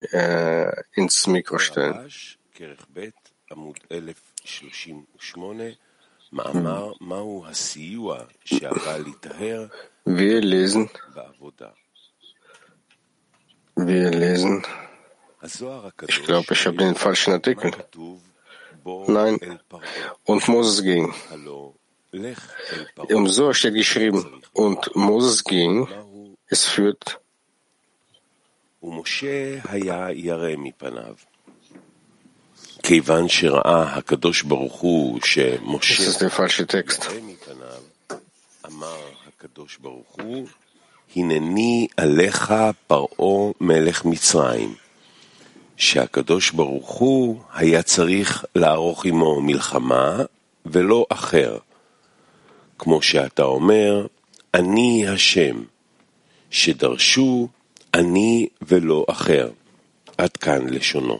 äh, ins Mikro stellen. Wir lesen, wir lesen, ich glaube, ich habe den falschen Artikel. Nein, und Moses ging. Im Sohr steht geschrieben, und Moses ging, es führt ומשה היה ירא מפניו. כיוון שראה הקדוש ברוך הוא שמשה ירא מפניו, אמר הקדוש ברוך הוא, הנני עליך פרעה מלך מצרים, שהקדוש ברוך הוא היה צריך לערוך עמו מלחמה ולא אחר. כמו שאתה אומר, אני השם, שדרשו אני ולא אחר. עד כאן לשונו.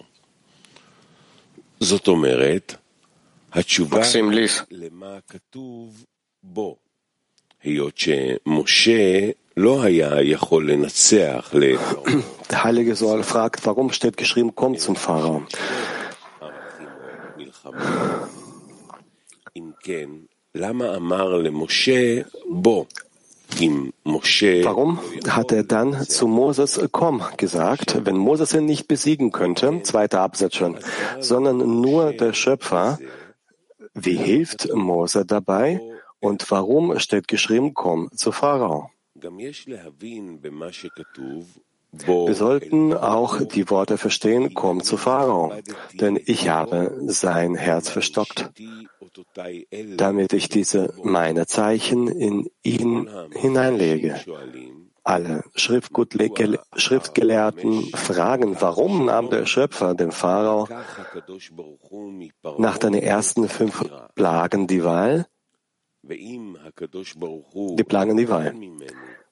זאת אומרת, התשובה למה כתוב בו, היות שמשה לא היה יכול לנצח Der Heilige Soal fragt, warum steht geschrieben, komm zum Pharao. אם כן, למה אמר למשה בוא? Warum hat er dann zu Moses komm gesagt, wenn Moses ihn nicht besiegen könnte, zweiter Absatz schon, sondern nur der Schöpfer? Wie hilft Mose dabei? Und warum steht geschrieben, komm zu Pharao? Wir sollten auch die Worte verstehen, komm zu Pharao, denn ich habe sein Herz verstockt, damit ich diese meine Zeichen in ihn hineinlege. Alle Schriftgelehrten fragen, warum nahm der Schöpfer den Pharao nach den ersten fünf Plagen die Wahl? Die Plagen die Wahl.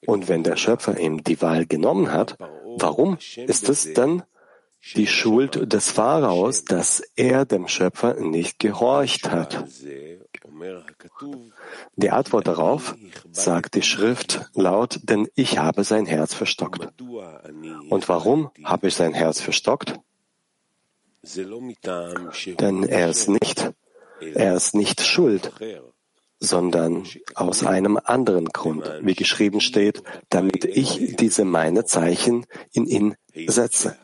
Und wenn der Schöpfer ihm die Wahl genommen hat, warum ist es dann die Schuld des Pharaos, dass er dem Schöpfer nicht gehorcht hat? Die Antwort darauf sagt die Schrift laut, denn ich habe sein Herz verstockt. Und warum habe ich sein Herz verstockt? Denn er ist nicht, er ist nicht schuld, sondern aus einem anderen Grund, wie geschrieben steht, damit ich diese meine Zeichen in ihn setze.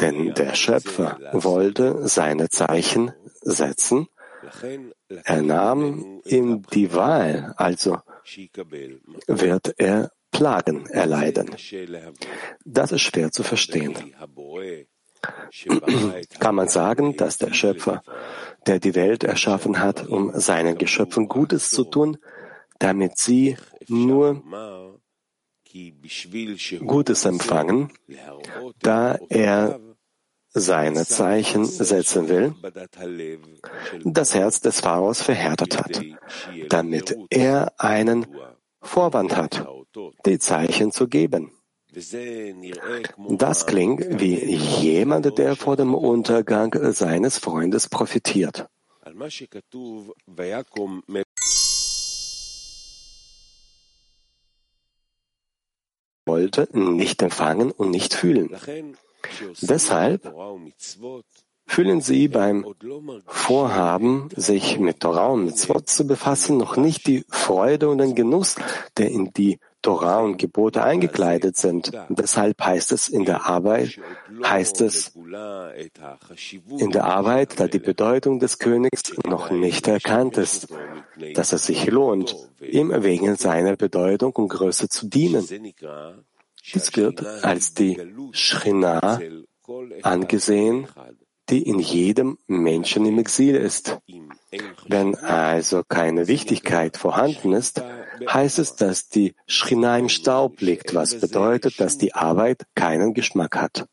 Denn der Schöpfer wollte seine Zeichen setzen. Er nahm ihm die Wahl, also wird er Plagen erleiden. Das ist schwer zu verstehen. Kann man sagen, dass der Schöpfer der die Welt erschaffen hat, um seinen Geschöpfen Gutes zu tun, damit sie nur Gutes empfangen, da er seine Zeichen setzen will, das Herz des Pharaos verhärtet hat, damit er einen Vorwand hat, die Zeichen zu geben. Das klingt wie jemand, der vor dem Untergang seines Freundes profitiert. wollte nicht empfangen und nicht fühlen. Deshalb fühlen sie beim Vorhaben, sich mit Torah und Mitzvot zu befassen, noch nicht die Freude und den Genuss, der in die Torah und Gebote eingekleidet sind. Deshalb heißt es in der Arbeit, heißt es in der Arbeit, da die Bedeutung des Königs noch nicht erkannt ist, dass es sich lohnt, ihm wegen seiner Bedeutung und Größe zu dienen. Dies wird als die Shrina angesehen, die in jedem Menschen im Exil ist. Wenn also keine Wichtigkeit vorhanden ist, heißt es, dass die Schrina im Staub liegt, was bedeutet, dass die Arbeit keinen Geschmack hat.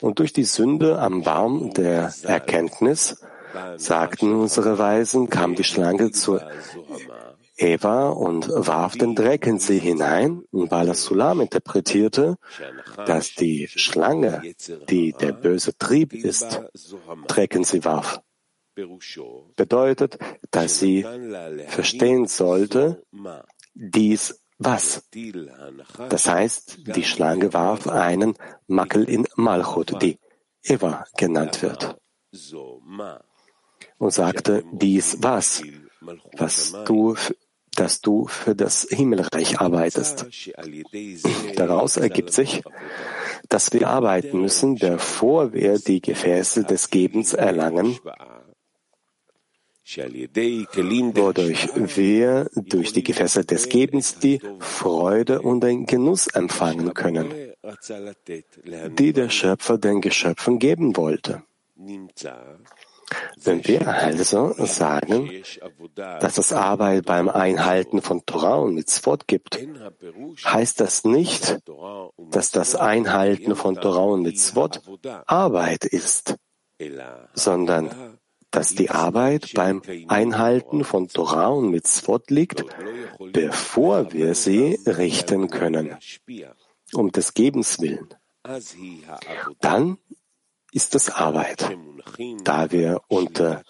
Und durch die Sünde am Baum der Erkenntnis, sagten unsere Weisen, kam die Schlange zu Eva und warf den Dreck in sie hinein. Und Bala Sulam interpretierte, dass die Schlange, die der böse Trieb ist, Dreck in sie warf bedeutet, dass sie verstehen sollte, dies was. Das heißt, die Schlange warf einen Makel in Malchut, die Eva genannt wird, und sagte, dies was, was du, dass du für das Himmelreich arbeitest. Daraus ergibt sich, dass wir arbeiten müssen, bevor wir die Gefäße des Gebens erlangen, wodurch wir durch die Gefäße des Gebens die Freude und den Genuss empfangen können, die der Schöpfer den Geschöpfen geben wollte. Wenn wir also sagen, dass es Arbeit beim Einhalten von Torah und Mitzvot gibt, heißt das nicht, dass das Einhalten von Torah und Mitzvot Arbeit ist, sondern dass die Arbeit beim Einhalten von Torah und Mitzvot liegt, bevor wir sie richten können, um des Gebens willen. Dann ist es Arbeit, da wir unter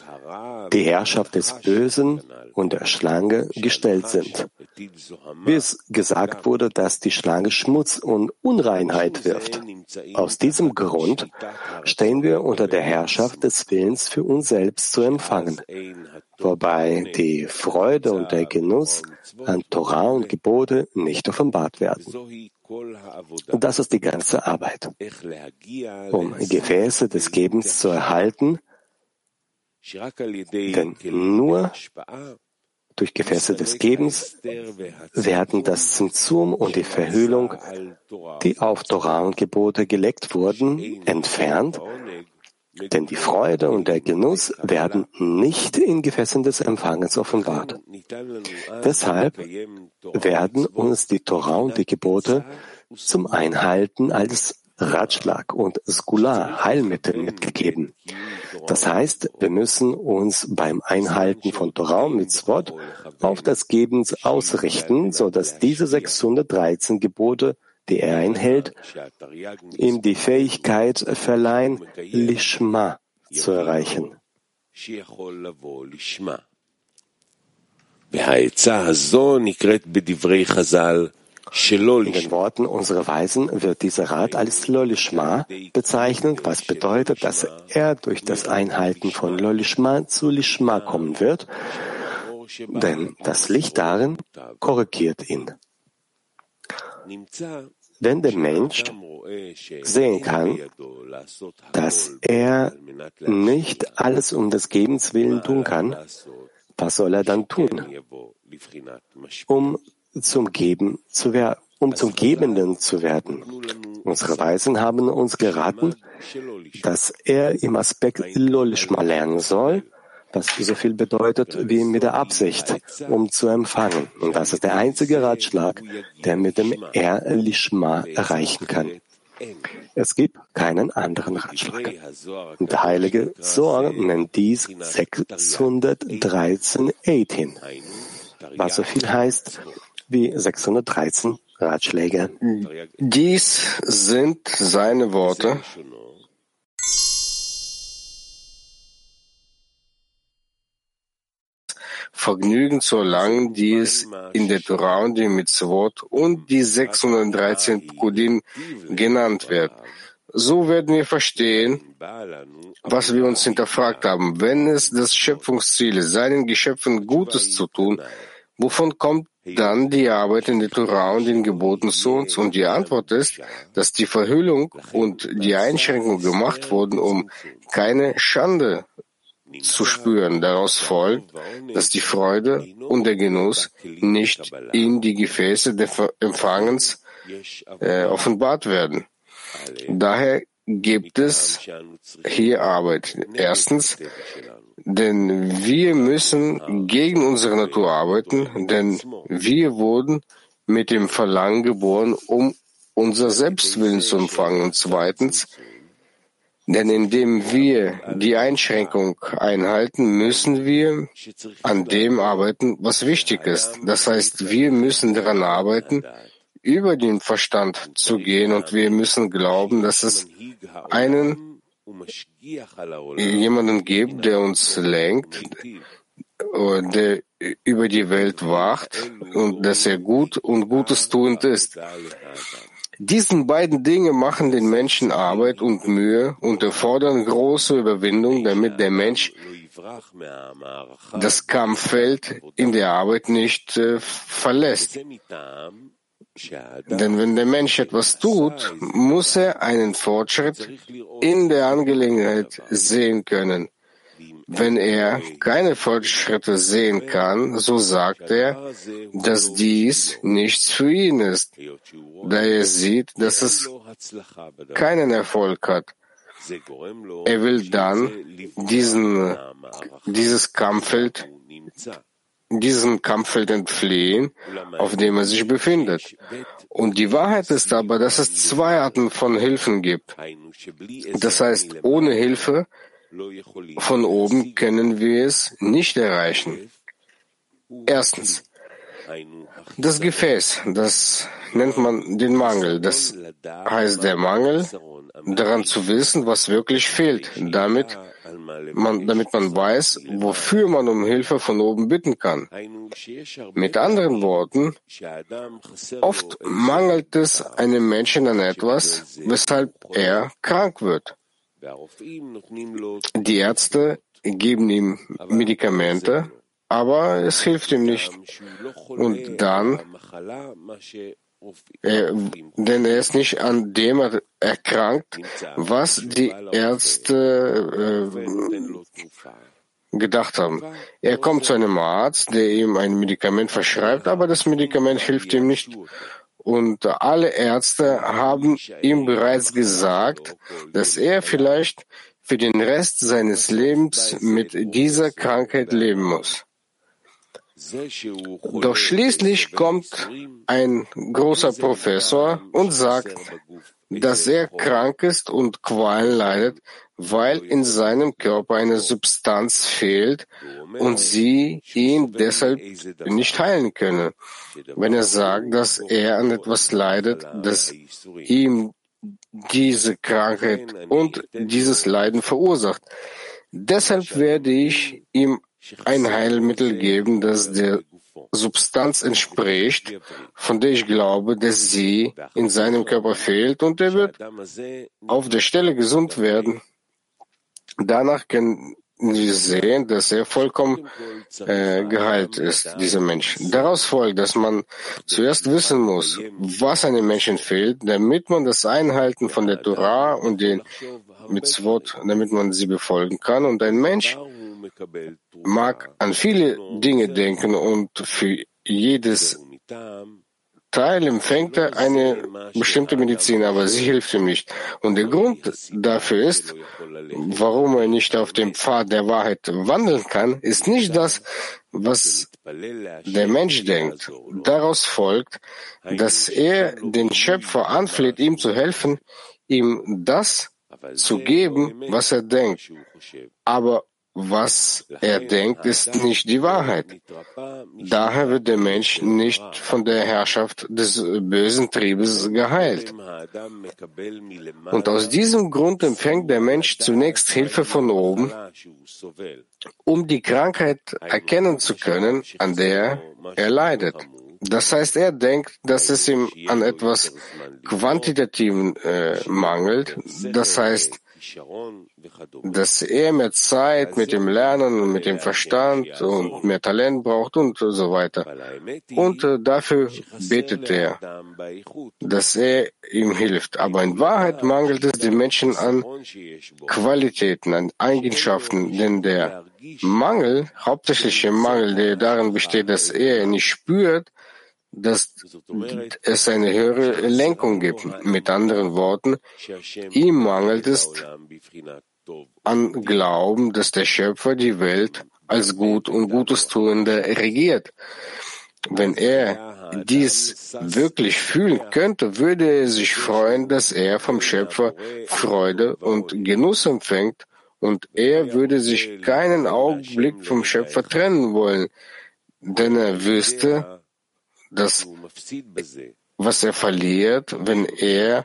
die Herrschaft des Bösen und der Schlange gestellt sind. Wie es gesagt wurde, dass die Schlange Schmutz und Unreinheit wirft. Aus diesem Grund stehen wir unter der Herrschaft des Willens für uns selbst zu empfangen, wobei die Freude und der Genuss an Torah und Gebote nicht offenbart werden. Das ist die ganze Arbeit. Um Gefäße des Gebens zu erhalten, denn nur durch Gefäße des Gebens werden das Zimtzum und die Verhüllung, die auf Torah und Gebote gelegt wurden, entfernt, denn die Freude und der Genuss werden nicht in Gefäßen des Empfangens offenbart. Deshalb werden uns die Torah und die Gebote zum Einhalten als Ratschlag und Skula, Heilmittel mitgegeben. Das heißt, wir müssen uns beim Einhalten von Torah und Mitzvot auf das Gebens ausrichten, so dass diese 613 Gebote, die er einhält, ihm die Fähigkeit verleihen, Lishma zu erreichen. והעצה הזו נקראת בדברי חז"ל in den Worten unserer Weisen wird dieser Rat als Lolishma bezeichnet, was bedeutet, dass er durch das Einhalten von Lolishma zu Lishma kommen wird, denn das Licht darin korrigiert ihn. Wenn der Mensch sehen kann, dass er nicht alles um des Gebens willen tun kann, was soll er dann tun, um zum Geben zu werden, um zum Gebenden zu werden. Unsere Weisen haben uns geraten, dass er im Aspekt Lolishma lernen soll, was so viel bedeutet wie mit der Absicht, um zu empfangen. Und das ist der einzige Ratschlag, der mit dem Er Lishma erreichen kann. Es gibt keinen anderen Ratschlag. Der heilige Zohar nennt dies 613.18, was so viel heißt, wie 613 Ratschläge. Dies sind seine Worte. Vergnügen zu erlangen, die es in der Torah und dem Mitzvot und die 613 Pkudim genannt wird. So werden wir verstehen, was wir uns hinterfragt haben. Wenn es das Schöpfungsziel ist, seinen Geschöpfen Gutes zu tun, wovon kommt dann die Arbeit in der Torah und den Geboten uns? Und die Antwort ist, dass die Verhüllung und die Einschränkung gemacht wurden, um keine Schande zu spüren. Daraus folgt, dass die Freude und der Genuss nicht in die Gefäße des Empfangens äh, offenbart werden. Daher gibt es hier Arbeit. Erstens, denn wir müssen gegen unsere Natur arbeiten, denn wir wurden mit dem Verlangen geboren, um unser Selbstwillen zu empfangen. Und zweitens, denn indem wir die Einschränkung einhalten, müssen wir an dem arbeiten, was wichtig ist. Das heißt, wir müssen daran arbeiten, über den Verstand zu gehen und wir müssen glauben, dass es einen jemanden gibt, der uns lenkt, der über die Welt wacht und dass er gut und Gutes tuend ist. Diesen beiden Dinge machen den Menschen Arbeit und Mühe und erfordern große Überwindung, damit der Mensch das Kampffeld in der Arbeit nicht äh, verlässt. Denn wenn der Mensch etwas tut, muss er einen Fortschritt in der Angelegenheit sehen können. Wenn er keine Fortschritte sehen kann, so sagt er, dass dies nichts für ihn ist, da er sieht, dass es keinen Erfolg hat. Er will dann diesen, dieses Kampffeld, diesem Kampffeld entfliehen, auf dem er sich befindet. Und die Wahrheit ist aber, dass es zwei Arten von Hilfen gibt. Das heißt, ohne Hilfe von oben können wir es nicht erreichen. Erstens, das Gefäß, das nennt man den Mangel. Das heißt der Mangel, daran zu wissen, was wirklich fehlt, damit man, damit man weiß, wofür man um Hilfe von oben bitten kann. Mit anderen Worten, oft mangelt es einem Menschen an etwas, weshalb er krank wird. Die Ärzte geben ihm Medikamente, aber es hilft ihm nicht. Und dann, er, denn er ist nicht an dem erkrankt, was die Ärzte äh, gedacht haben. Er kommt zu einem Arzt, der ihm ein Medikament verschreibt, aber das Medikament hilft ihm nicht. Und alle Ärzte haben ihm bereits gesagt, dass er vielleicht für den Rest seines Lebens mit dieser Krankheit leben muss. Doch schließlich kommt ein großer Professor und sagt, dass er krank ist und Qualen leidet, weil in seinem Körper eine Substanz fehlt und sie ihn deshalb nicht heilen können. Wenn er sagt, dass er an etwas leidet, das ihm diese Krankheit und dieses Leiden verursacht. Deshalb werde ich ihm ein Heilmittel geben, das der Substanz entspricht, von der ich glaube, dass sie in seinem Körper fehlt und er wird auf der Stelle gesund werden. Danach können wir sehen, dass er vollkommen äh, geheilt ist, dieser Mensch. Daraus folgt, dass man zuerst wissen muss, was einem Menschen fehlt, damit man das Einhalten von der Torah und den Mitzvot, damit man sie befolgen kann. Und ein Mensch mag an viele Dinge denken und für jedes Teil empfängt er eine bestimmte Medizin, aber sie hilft ihm nicht. Und der Grund dafür ist, warum er nicht auf dem Pfad der Wahrheit wandeln kann, ist nicht das, was der Mensch denkt. Daraus folgt, dass er den Schöpfer anfleht, ihm zu helfen, ihm das zu geben, was er denkt. Aber was er denkt, ist nicht die Wahrheit. Daher wird der Mensch nicht von der Herrschaft des bösen Triebes geheilt. Und aus diesem Grund empfängt der Mensch zunächst Hilfe von oben, um die Krankheit erkennen zu können, an der er leidet. Das heißt, er denkt, dass es ihm an etwas Quantitativen äh, mangelt. Das heißt, dass er mehr Zeit mit dem Lernen und mit dem Verstand und mehr Talent braucht und so weiter. Und äh, dafür betet er, dass er ihm hilft. Aber in Wahrheit mangelt es den Menschen an Qualitäten, an Eigenschaften, denn der Mangel, hauptsächliche Mangel, der darin besteht, dass er nicht spürt, dass es eine höhere Lenkung gibt. Mit anderen Worten, ihm mangelt es an Glauben, dass der Schöpfer die Welt als gut und Gutes tuende regiert. Wenn er dies wirklich fühlen könnte, würde er sich freuen, dass er vom Schöpfer Freude und Genuss empfängt und er würde sich keinen Augenblick vom Schöpfer trennen wollen, denn er wüsste, dass was er verliert, wenn er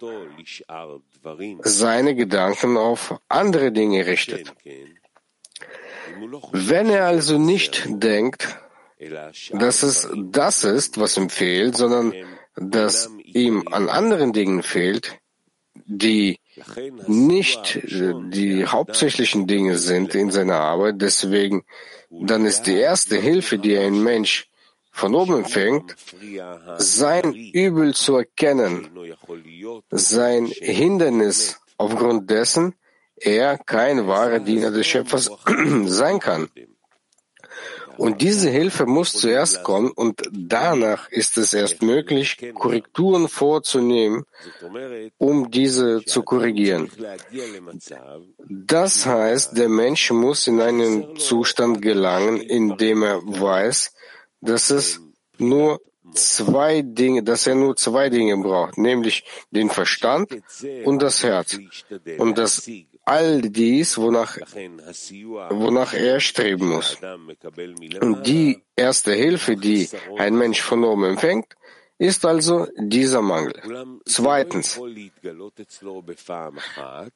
seine Gedanken auf andere Dinge richtet. Wenn er also nicht denkt, dass es das ist, was ihm fehlt, sondern dass ihm an anderen Dingen fehlt, die nicht die hauptsächlichen Dinge sind in seiner Arbeit. Deswegen, dann ist die erste Hilfe, die ein Mensch von oben empfängt, sein Übel zu erkennen, sein Hindernis, aufgrund dessen er kein wahrer Diener des Schöpfers sein kann. Und diese Hilfe muss zuerst kommen und danach ist es erst möglich, Korrekturen vorzunehmen, um diese zu korrigieren. Das heißt, der Mensch muss in einen Zustand gelangen, in dem er weiß, dass es nur zwei Dinge, dass er nur zwei Dinge braucht, nämlich den Verstand und das Herz. Und dass all dies, wonach, wonach er streben muss. Und die erste Hilfe, die ein Mensch von oben empfängt, ist also dieser Mangel. Zweitens,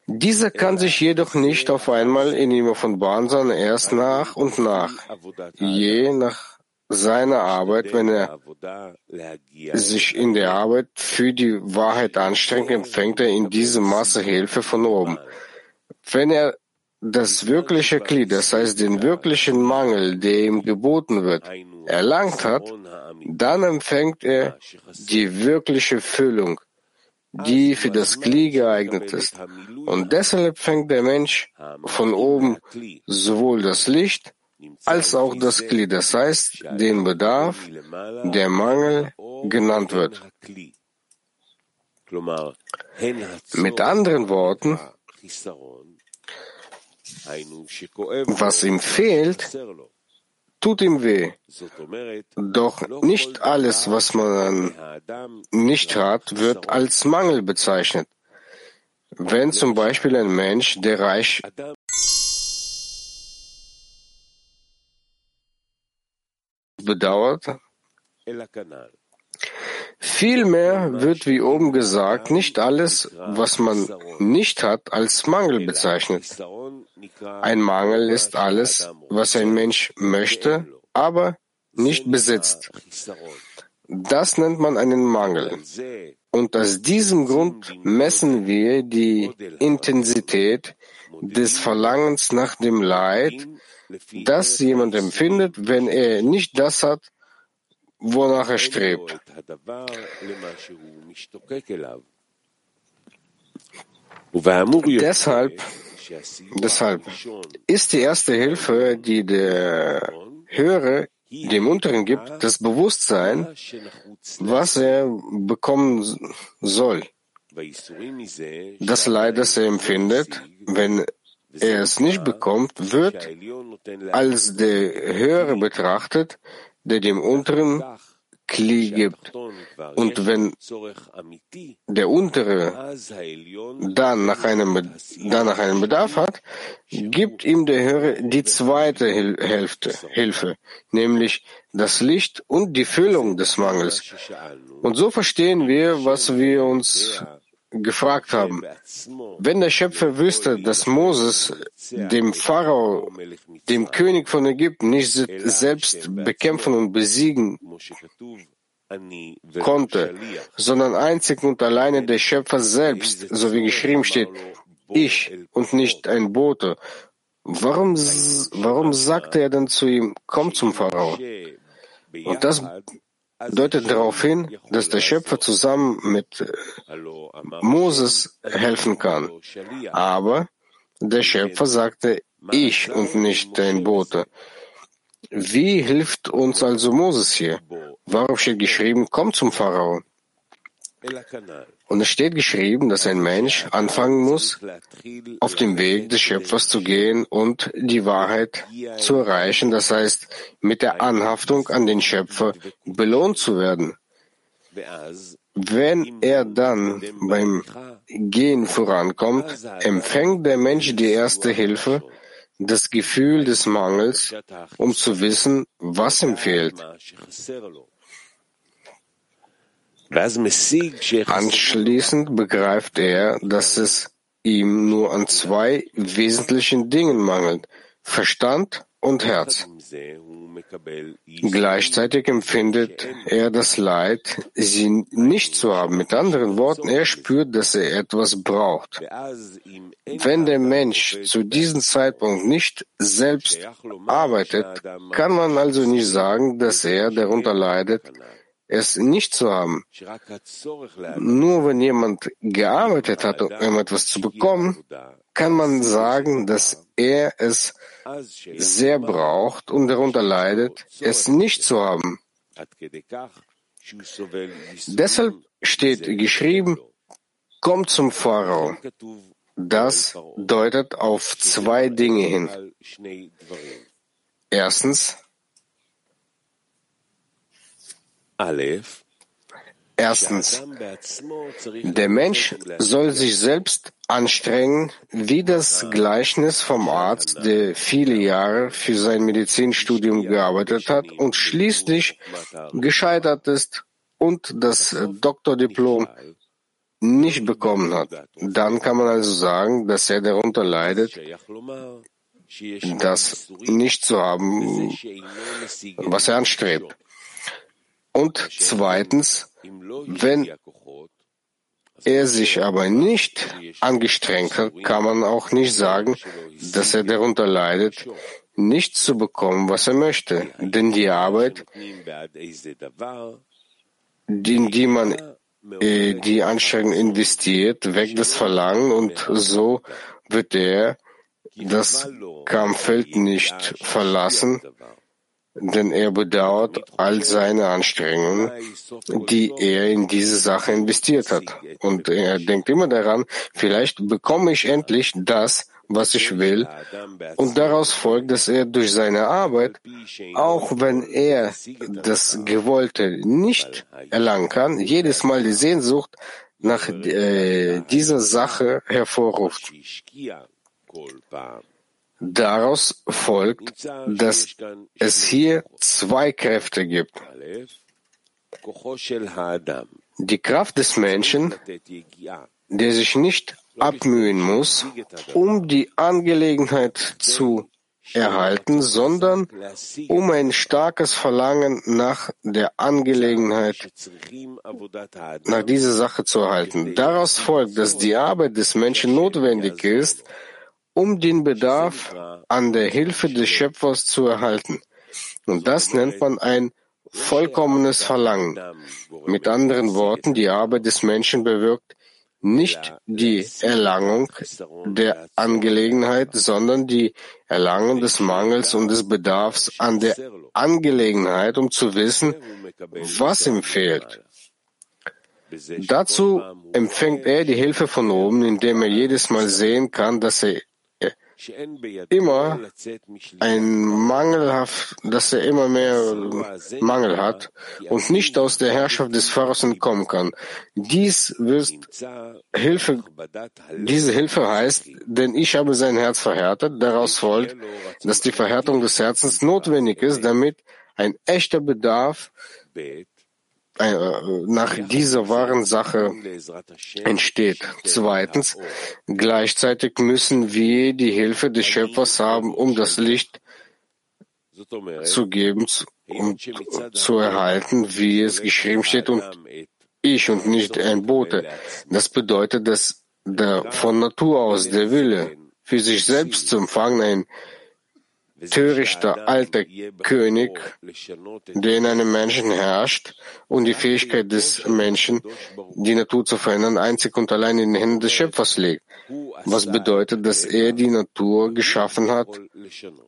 dieser kann sich jedoch nicht auf einmal in ihm offenbaren, sondern erst nach und nach, je nach seiner Arbeit, wenn er sich in der Arbeit für die Wahrheit anstrengt, empfängt er in diesem Maße Hilfe von oben. Wenn er das wirkliche Glied, das heißt den wirklichen Mangel, der ihm geboten wird, erlangt hat, dann empfängt er die wirkliche Füllung, die für das Glied geeignet ist. Und deshalb empfängt der Mensch von oben sowohl das Licht als auch das Glied, das heißt den Bedarf, der Mangel genannt wird. Mit anderen Worten, was ihm fehlt, tut ihm weh. Doch nicht alles, was man nicht hat, wird als Mangel bezeichnet. Wenn zum Beispiel ein Mensch, der reich bedauert, Vielmehr wird, wie oben gesagt, nicht alles, was man nicht hat, als Mangel bezeichnet. Ein Mangel ist alles, was ein Mensch möchte, aber nicht besitzt. Das nennt man einen Mangel. Und aus diesem Grund messen wir die Intensität des Verlangens nach dem Leid, das jemand empfindet, wenn er nicht das hat, wonach er strebt. Deshalb, deshalb ist die erste Hilfe, die der Höhere dem Unteren gibt, das Bewusstsein, was er bekommen soll. Das Leid, das er empfindet, wenn er es nicht bekommt, wird als der Höhere betrachtet, der dem Unteren Kli gibt. Und wenn der Untere dann nach einem, dann nach einem Bedarf hat, gibt ihm der Höhere die zweite Hälfte, Hilfe, nämlich das Licht und die Füllung des Mangels. Und so verstehen wir, was wir uns gefragt haben. Wenn der Schöpfer wüsste, dass Moses dem Pharao, dem König von Ägypten, nicht selbst bekämpfen und besiegen konnte, sondern einzig und alleine der Schöpfer selbst, so wie geschrieben steht, ich und nicht ein Bote. Warum, warum sagte er dann zu ihm, komm zum Pharao? Und das deutet darauf hin, dass der Schöpfer zusammen mit äh, Moses helfen kann. Aber der Schöpfer sagte ich und nicht dein Bote. Wie hilft uns also Moses hier? Warum steht geschrieben, komm zum Pharao? Und es steht geschrieben, dass ein Mensch anfangen muss, auf dem Weg des Schöpfers zu gehen und die Wahrheit zu erreichen, das heißt, mit der Anhaftung an den Schöpfer belohnt zu werden. Wenn er dann beim Gehen vorankommt, empfängt der Mensch die erste Hilfe, das Gefühl des Mangels, um zu wissen, was ihm fehlt. Anschließend begreift er, dass es ihm nur an zwei wesentlichen Dingen mangelt, Verstand und Herz. Gleichzeitig empfindet er das Leid, sie nicht zu haben. Mit anderen Worten, er spürt, dass er etwas braucht. Wenn der Mensch zu diesem Zeitpunkt nicht selbst arbeitet, kann man also nicht sagen, dass er darunter leidet, es nicht zu haben. Nur wenn jemand gearbeitet hat, um etwas zu bekommen, kann man sagen, dass er es sehr braucht und darunter leidet, es nicht zu haben. Deshalb steht geschrieben, komm zum Pharao. Das deutet auf zwei Dinge hin. Erstens, Erstens, der Mensch soll sich selbst anstrengen, wie das Gleichnis vom Arzt, der viele Jahre für sein Medizinstudium gearbeitet hat und schließlich gescheitert ist und das Doktordiplom nicht bekommen hat. Dann kann man also sagen, dass er darunter leidet, das nicht zu haben, was er anstrebt. Und zweitens, wenn er sich aber nicht angestrengt hat, kann man auch nicht sagen, dass er darunter leidet, nicht zu bekommen, was er möchte. Denn die Arbeit, in die man äh, die Anstrengung investiert, weckt das Verlangen und so wird er das Kampffeld nicht verlassen, denn er bedauert all seine Anstrengungen, die er in diese Sache investiert hat. Und er denkt immer daran, vielleicht bekomme ich endlich das, was ich will. Und daraus folgt, dass er durch seine Arbeit, auch wenn er das Gewollte nicht erlangen kann, jedes Mal die Sehnsucht nach äh, dieser Sache hervorruft. Daraus folgt, dass es hier zwei Kräfte gibt. Die Kraft des Menschen, der sich nicht abmühen muss, um die Angelegenheit zu erhalten, sondern um ein starkes Verlangen nach der Angelegenheit, nach dieser Sache zu erhalten. Daraus folgt, dass die Arbeit des Menschen notwendig ist, um den Bedarf an der Hilfe des Schöpfers zu erhalten. Und das nennt man ein vollkommenes Verlangen. Mit anderen Worten, die Arbeit des Menschen bewirkt nicht die Erlangung der Angelegenheit, sondern die Erlangung des Mangels und des Bedarfs an der Angelegenheit, um zu wissen, was ihm fehlt. Dazu empfängt er die Hilfe von oben, indem er jedes Mal sehen kann, dass er immer ein mangelhaft, dass er immer mehr Mangel hat und nicht aus der Herrschaft des Pharaos entkommen kann. Dies wird Hilfe, diese Hilfe heißt, denn ich habe sein Herz verhärtet. Daraus folgt, dass die Verhärtung des Herzens notwendig ist, damit ein echter Bedarf nach dieser wahren Sache entsteht. Zweitens, gleichzeitig müssen wir die Hilfe des Schöpfers haben, um das Licht zu geben und zu erhalten, wie es geschrieben steht, und ich und nicht ein Bote. Das bedeutet, dass der von Natur aus der Wille für sich selbst zu empfangen ein törichter alter König, der in einem Menschen herrscht und die Fähigkeit des Menschen, die Natur zu verändern, einzig und allein in den Händen des Schöpfers legt. Was bedeutet, dass er die Natur geschaffen hat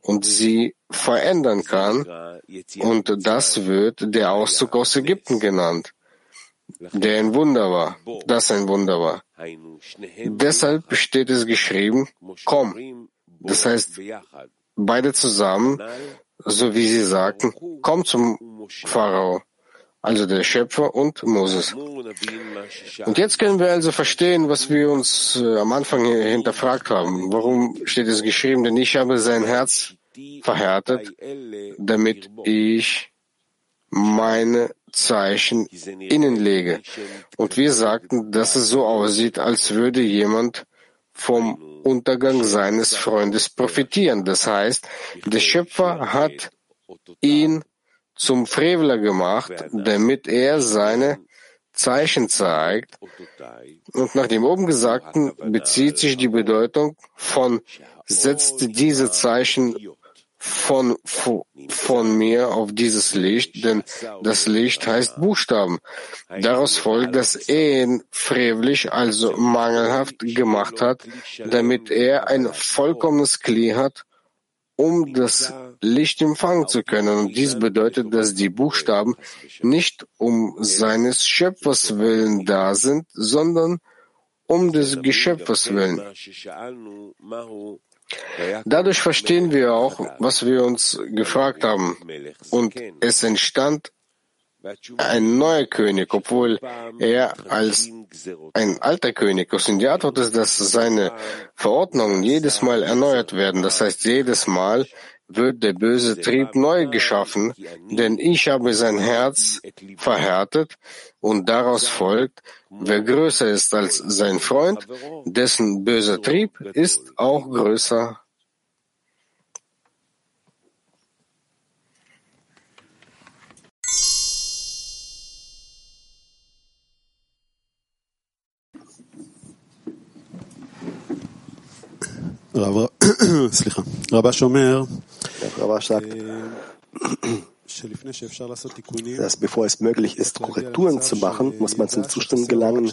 und sie verändern kann. Und das wird der Auszug aus Ägypten genannt, der ein Wunder war, das ein Wunder war. Deshalb steht es geschrieben, komm. Das heißt, beide zusammen, so wie sie sagten, komm zum Pharao, also der Schöpfer und Moses. Und jetzt können wir also verstehen, was wir uns äh, am Anfang hinterfragt haben. Warum steht es geschrieben? Denn ich habe sein Herz verhärtet, damit ich meine Zeichen innen lege. Und wir sagten, dass es so aussieht, als würde jemand vom Untergang seines Freundes profitieren. Das heißt, der Schöpfer hat ihn zum Freveler gemacht, damit er seine Zeichen zeigt. Und nach dem oben Gesagten bezieht sich die Bedeutung von setzt diese Zeichen von, von mir auf dieses Licht, denn das Licht heißt Buchstaben. Daraus folgt, dass er ihn frevlich, also mangelhaft gemacht hat, damit er ein vollkommenes Kli hat, um das Licht empfangen zu können. Und dies bedeutet, dass die Buchstaben nicht um seines Schöpfers willen da sind, sondern um des Geschöpfes willen. Dadurch verstehen wir auch, was wir uns gefragt haben. Und es entstand ein neuer König, obwohl er als ein alter König ist. Und die Antwort ist, dass seine Verordnungen jedes Mal erneuert werden. Das heißt, jedes Mal wird der böse Trieb neu geschaffen, denn ich habe sein Herz verhärtet und daraus folgt, wer größer ist als sein Freund, dessen böser Trieb ist auch größer. סליחה, רבא שאומר Rabba sagt, dass bevor es möglich ist, Korrekturen zu machen, muss man zum Zustand gelangen,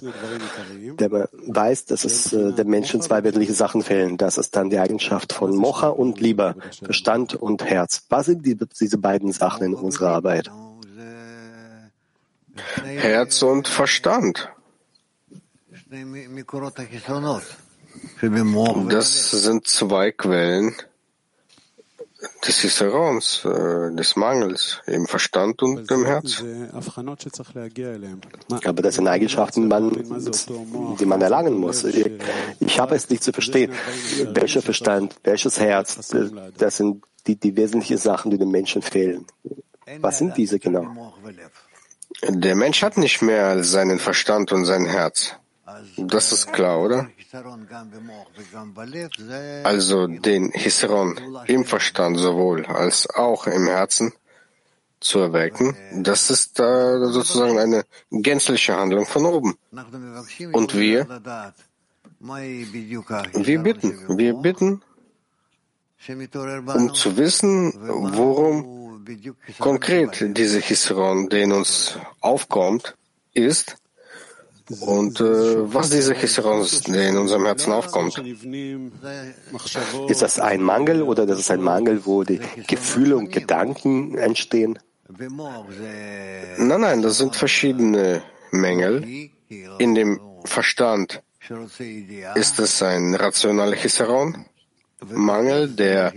der man weiß, dass es äh, dem Menschen zwei wesentliche Sachen fehlen. Das ist dann die Eigenschaft von Mocha und Liebe, Verstand und Herz. Was sind die, diese beiden Sachen in unserer Arbeit? Herz und Verstand. Das sind zwei Quellen des Histerons, äh, des Mangels im Verstand und im Herz. Aber das sind Eigenschaften, die man erlangen muss. Ich, ich habe es nicht zu verstehen. Welcher Verstand, welches Herz, das sind die, die wesentlichen Sachen, die dem Menschen fehlen. Was sind diese genau? Der Mensch hat nicht mehr seinen Verstand und sein Herz. Das ist klar, oder? Also den Hisron im Verstand sowohl als auch im Herzen zu erwecken, das ist äh, sozusagen eine gänzliche Handlung von oben. Und wir, wir bitten, wir bitten, um zu wissen, worum konkret diese Hisron, der in uns aufkommt, ist, und äh, was diese der in unserem Herzen aufkommt. Ist das ein Mangel oder das ist ein Mangel, wo die Gefühle und Gedanken entstehen? Nein, nein, das sind verschiedene Mängel. In dem Verstand ist es ein rationaler Chisaron, Mangel, der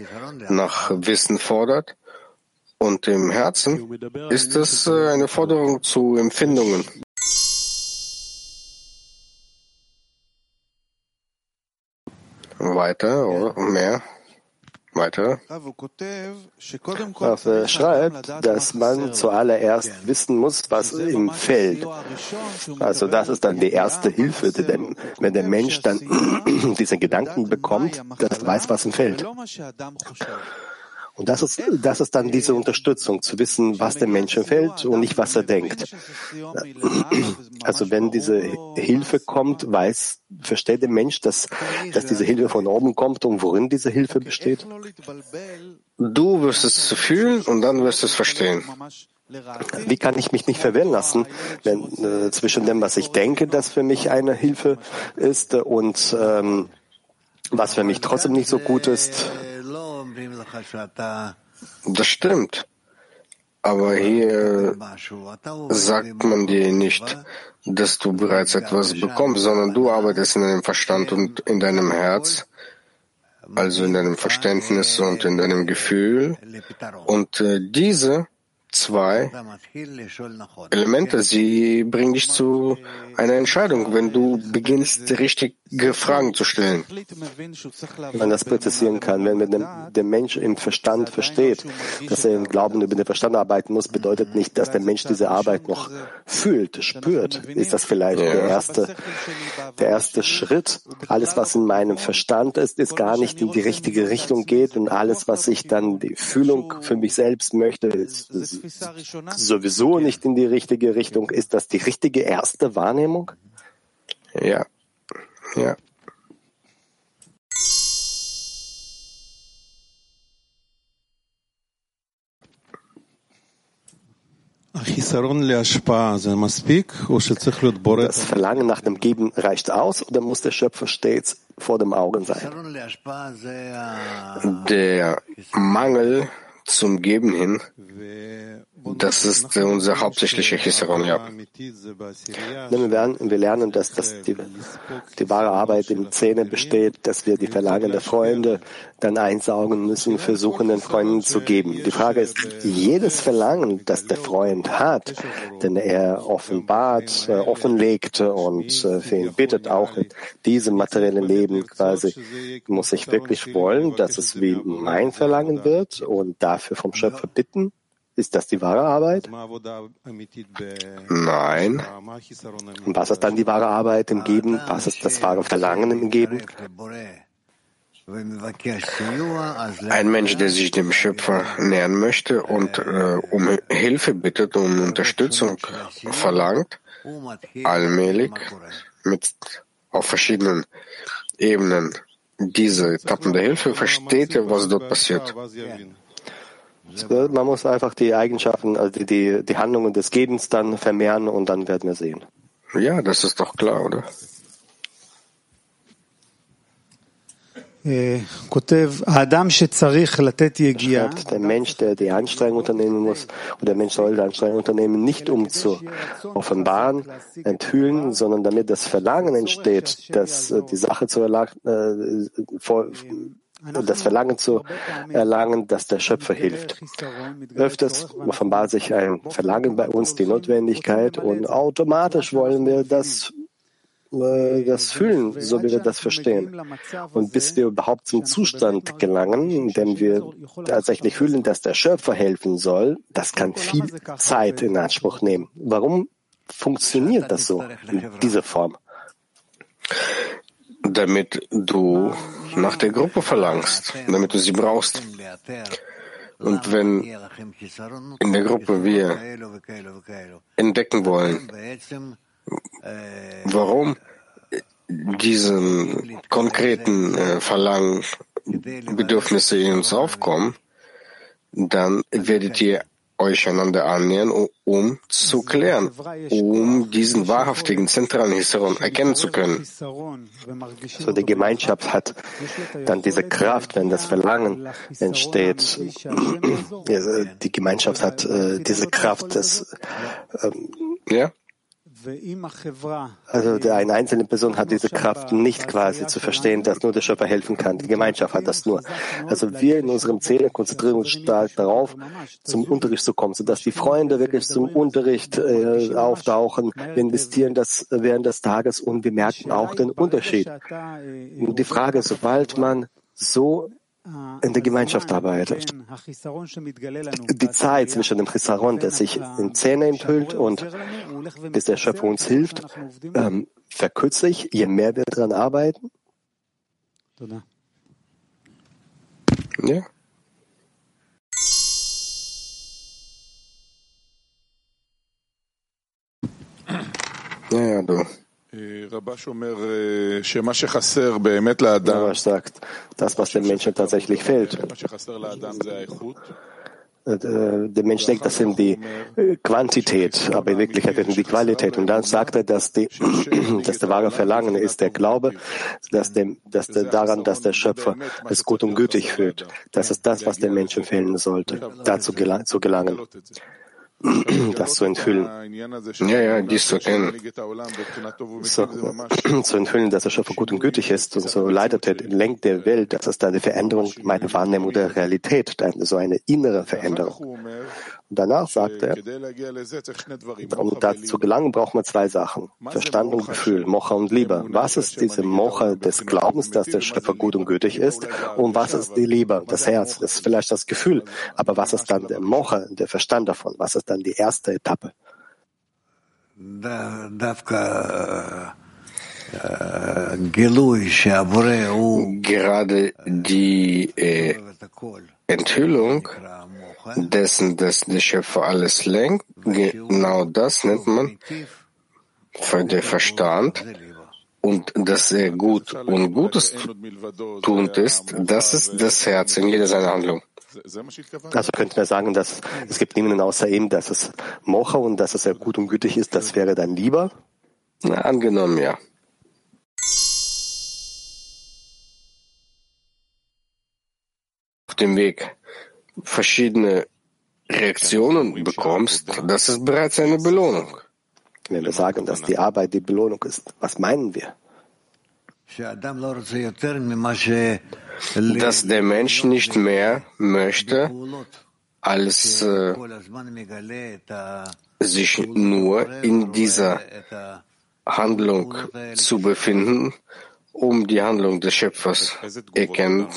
nach Wissen fordert. Und im Herzen ist es äh, eine Forderung zu Empfindungen. Weiter oder mehr? Weiter. Rav schreibt, dass man zuallererst wissen muss, was ihm fällt. Also das ist dann die erste Hilfe, denn wenn der Mensch dann diesen Gedanken bekommt, dass er weiß, was ihm fällt. Und das ist, das ist dann diese Unterstützung, zu wissen, was dem Menschen fällt und nicht, was er denkt. Also wenn diese Hilfe kommt, weiß, versteht der Mensch, dass, dass diese Hilfe von oben kommt und worin diese Hilfe besteht? Du wirst es fühlen und dann wirst du es verstehen. Wie kann ich mich nicht verwirren lassen, wenn äh, zwischen dem, was ich denke, das für mich eine Hilfe ist, und ähm, was für mich trotzdem nicht so gut ist? Das stimmt. Aber hier sagt man dir nicht, dass du bereits etwas bekommst, sondern du arbeitest in deinem Verstand und in deinem Herz, also in deinem Verständnis und in deinem Gefühl. Und äh, diese zwei Elemente, sie bringen dich zu einer Entscheidung. Wenn du beginnst, richtig Fragen zu stellen. Wenn man das präzisieren kann, wenn man den, Mensch im Verstand versteht, dass er im Glauben über den Verstand arbeiten muss, bedeutet nicht, dass der Mensch diese Arbeit noch fühlt, spürt. Ist das vielleicht der erste, der erste Schritt? Alles, was in meinem Verstand ist, ist gar nicht in die richtige Richtung geht und alles, was ich dann die Fühlung für mich selbst möchte, ist, ist sowieso nicht in die richtige Richtung. Ist das die richtige erste Wahrnehmung? Ja. Ja. Das Verlangen nach dem Geben reicht aus oder muss der Schöpfer stets vor dem Augen sein? Der Mangel zum Geben hin das ist unser hauptsächlicher Chisaron, ja. Wir lernen, wir lernen dass, dass die, die wahre Arbeit im Zähne besteht, dass wir die Verlangen der Freunde dann einsaugen müssen, versuchen den Freunden zu geben. Die Frage ist, jedes Verlangen, das der Freund hat, denn er offenbart, äh, offenlegt und äh, für ihn bittet auch in diesem materiellen Leben quasi, muss ich wirklich wollen, dass es wie mein Verlangen wird und dafür vom Schöpfer bitten? Ist das die wahre Arbeit? Nein. Was ist dann die wahre Arbeit im Geben? Was ist das wahre Verlangen im Geben? Ein Mensch, der sich dem Schöpfer nähern möchte und äh, um Hilfe bittet und Unterstützung verlangt, allmählich mit auf verschiedenen Ebenen diese Etappen der Hilfe versteht er, was dort passiert. Man muss einfach die Eigenschaften, also die, die, die Handlungen des Gebens dann vermehren und dann werden wir sehen. Ja, das ist doch klar, oder? Äh, der Mensch, der die Anstrengung unternehmen muss, und der Mensch soll die Anstrengung unternehmen, nicht um zu offenbaren, enthüllen, sondern damit das Verlangen entsteht, dass äh, die Sache zu erlangen, äh, vor, das Verlangen zu erlangen, dass der Schöpfer hilft. Öfters offenbart sich ein Verlangen bei uns, die Notwendigkeit, und automatisch wollen wir das, äh, das fühlen, so wie wir das verstehen. Und bis wir überhaupt zum Zustand gelangen, in dem wir tatsächlich fühlen, dass der Schöpfer helfen soll, das kann viel Zeit in Anspruch nehmen. Warum funktioniert das so in dieser Form? damit du nach der Gruppe verlangst, damit du sie brauchst. Und wenn in der Gruppe wir entdecken wollen, warum diesen konkreten äh, Verlangen, Bedürfnisse in uns aufkommen, dann werdet ihr euch einander annähern, um zu klären, um diesen wahrhaftigen zentralen Hisaron erkennen zu können. So die Gemeinschaft hat dann diese Kraft, wenn das Verlangen entsteht. Die Gemeinschaft hat äh, diese Kraft des ähm, ja? Also eine einzelne Person hat diese Kraft nicht quasi zu verstehen, dass nur der Schöpfer helfen kann. Die Gemeinschaft hat das nur. Also wir in unserem Zählen konzentrieren uns stark darauf, zum Unterricht zu kommen, sodass die Freunde wirklich zum Unterricht äh, auftauchen. Wir investieren das während des Tages und wir merken auch den Unterschied. Und die Frage, sobald man so in der Gemeinschaft arbeitet. Die Zeit zwischen dem Chisaron, der sich in Zähne enthüllt und bis der Schöpfer uns hilft, ähm, verkürzt sich, je mehr wir daran arbeiten. Ja. Ja, ja, du. Rabash sagt, das, was dem Menschen tatsächlich fehlt. Äh, der Mensch denkt, das sind die äh, Quantität, aber in Wirklichkeit sind die Qualität. Und dann sagt er, dass, die, dass der wahre Verlangen ist der Glaube, dass dem, dass der, daran, dass der Schöpfer es gut und gütig fühlt. Das ist das, was dem Menschen fehlen sollte, dazu gelang, zu gelangen das zu enthüllen. Ja, ja, dies zu erkennen. So, zu enthüllen, dass der Schöpfer gut und gütig ist und so leitet er, lenkt der Welt. Das ist eine Veränderung meiner Wahrnehmung der Realität, so eine innere Veränderung. Danach sagt er, um dazu zu gelangen, braucht man zwei Sachen. Verstand und Gefühl, Mocha und Liebe. Was ist diese Mocha des Glaubens, dass der Schöpfer gut und gütig ist? Und was ist die Liebe, das Herz? Das ist vielleicht das Gefühl. Aber was ist dann der Mocha, der Verstand davon? Was ist dann die erste Etappe? Gerade die äh, Enthüllung dessen, dass der Schöpfer alles lenkt, genau das nennt man der Verstand. Und dass er gut und Gutes tut ist, das ist das Herz in jeder seiner Handlung. Also könnten wir sagen, dass es gibt niemanden außer ihm, dass es Mocha und dass es sehr gut und gütig ist, das wäre dann lieber? Na, angenommen, ja. Auf dem Weg verschiedene Reaktionen bekommst, das ist bereits eine Belohnung. Wenn wir sagen, dass die Arbeit die Belohnung ist, was meinen wir? Dass der Mensch nicht mehr möchte, als äh, sich nur in dieser Handlung zu befinden, um die Handlung des Schöpfers erkennen,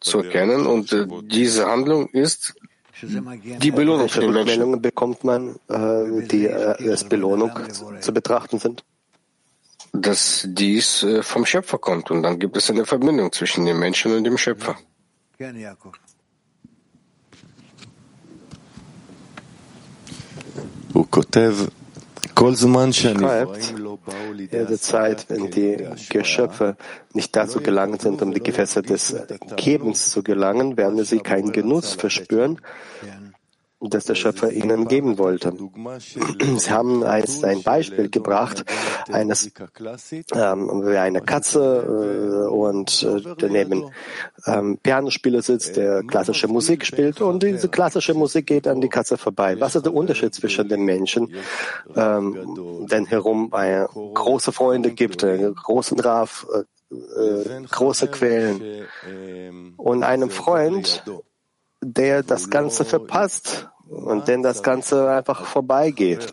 zu erkennen. Und äh, diese Handlung ist die Belohnung für den Menschen. bekommt man, äh, die äh, als Belohnung zu betrachten sind? Dass dies vom Schöpfer kommt. Und dann gibt es eine Verbindung zwischen dem Menschen und dem Schöpfer. schreibt, jede Zeit, wenn die Geschöpfe nicht dazu gelangt sind, um die Gefäße des Gebens zu gelangen, werden sie keinen Genuss verspüren, das der Schöpfer ihnen geben wollte. Sie haben einst ein Beispiel gebracht, eines ähm, wie eine Katze äh, und äh, daneben ähm, Pianospieler sitzt, der klassische Musik spielt und diese klassische Musik geht an die Katze vorbei. Was ist der Unterschied zwischen den Menschen, ähm, denn herum äh, große Freunde gibt, äh, großen Raf, äh, äh, große Quellen und einem Freund, der das Ganze verpasst und denn das Ganze einfach vorbeigeht.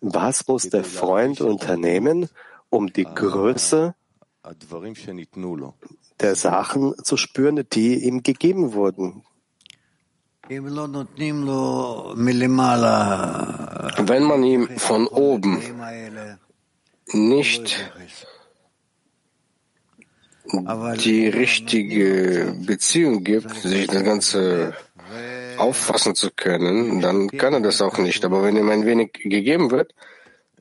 Was muss der Freund unternehmen, um die Größe der Sachen zu spüren, die ihm gegeben wurden? Wenn man ihm von oben nicht die richtige Beziehung gibt, sich das Ganze auffassen zu können, dann kann er das auch nicht. Aber wenn ihm ein wenig gegeben wird,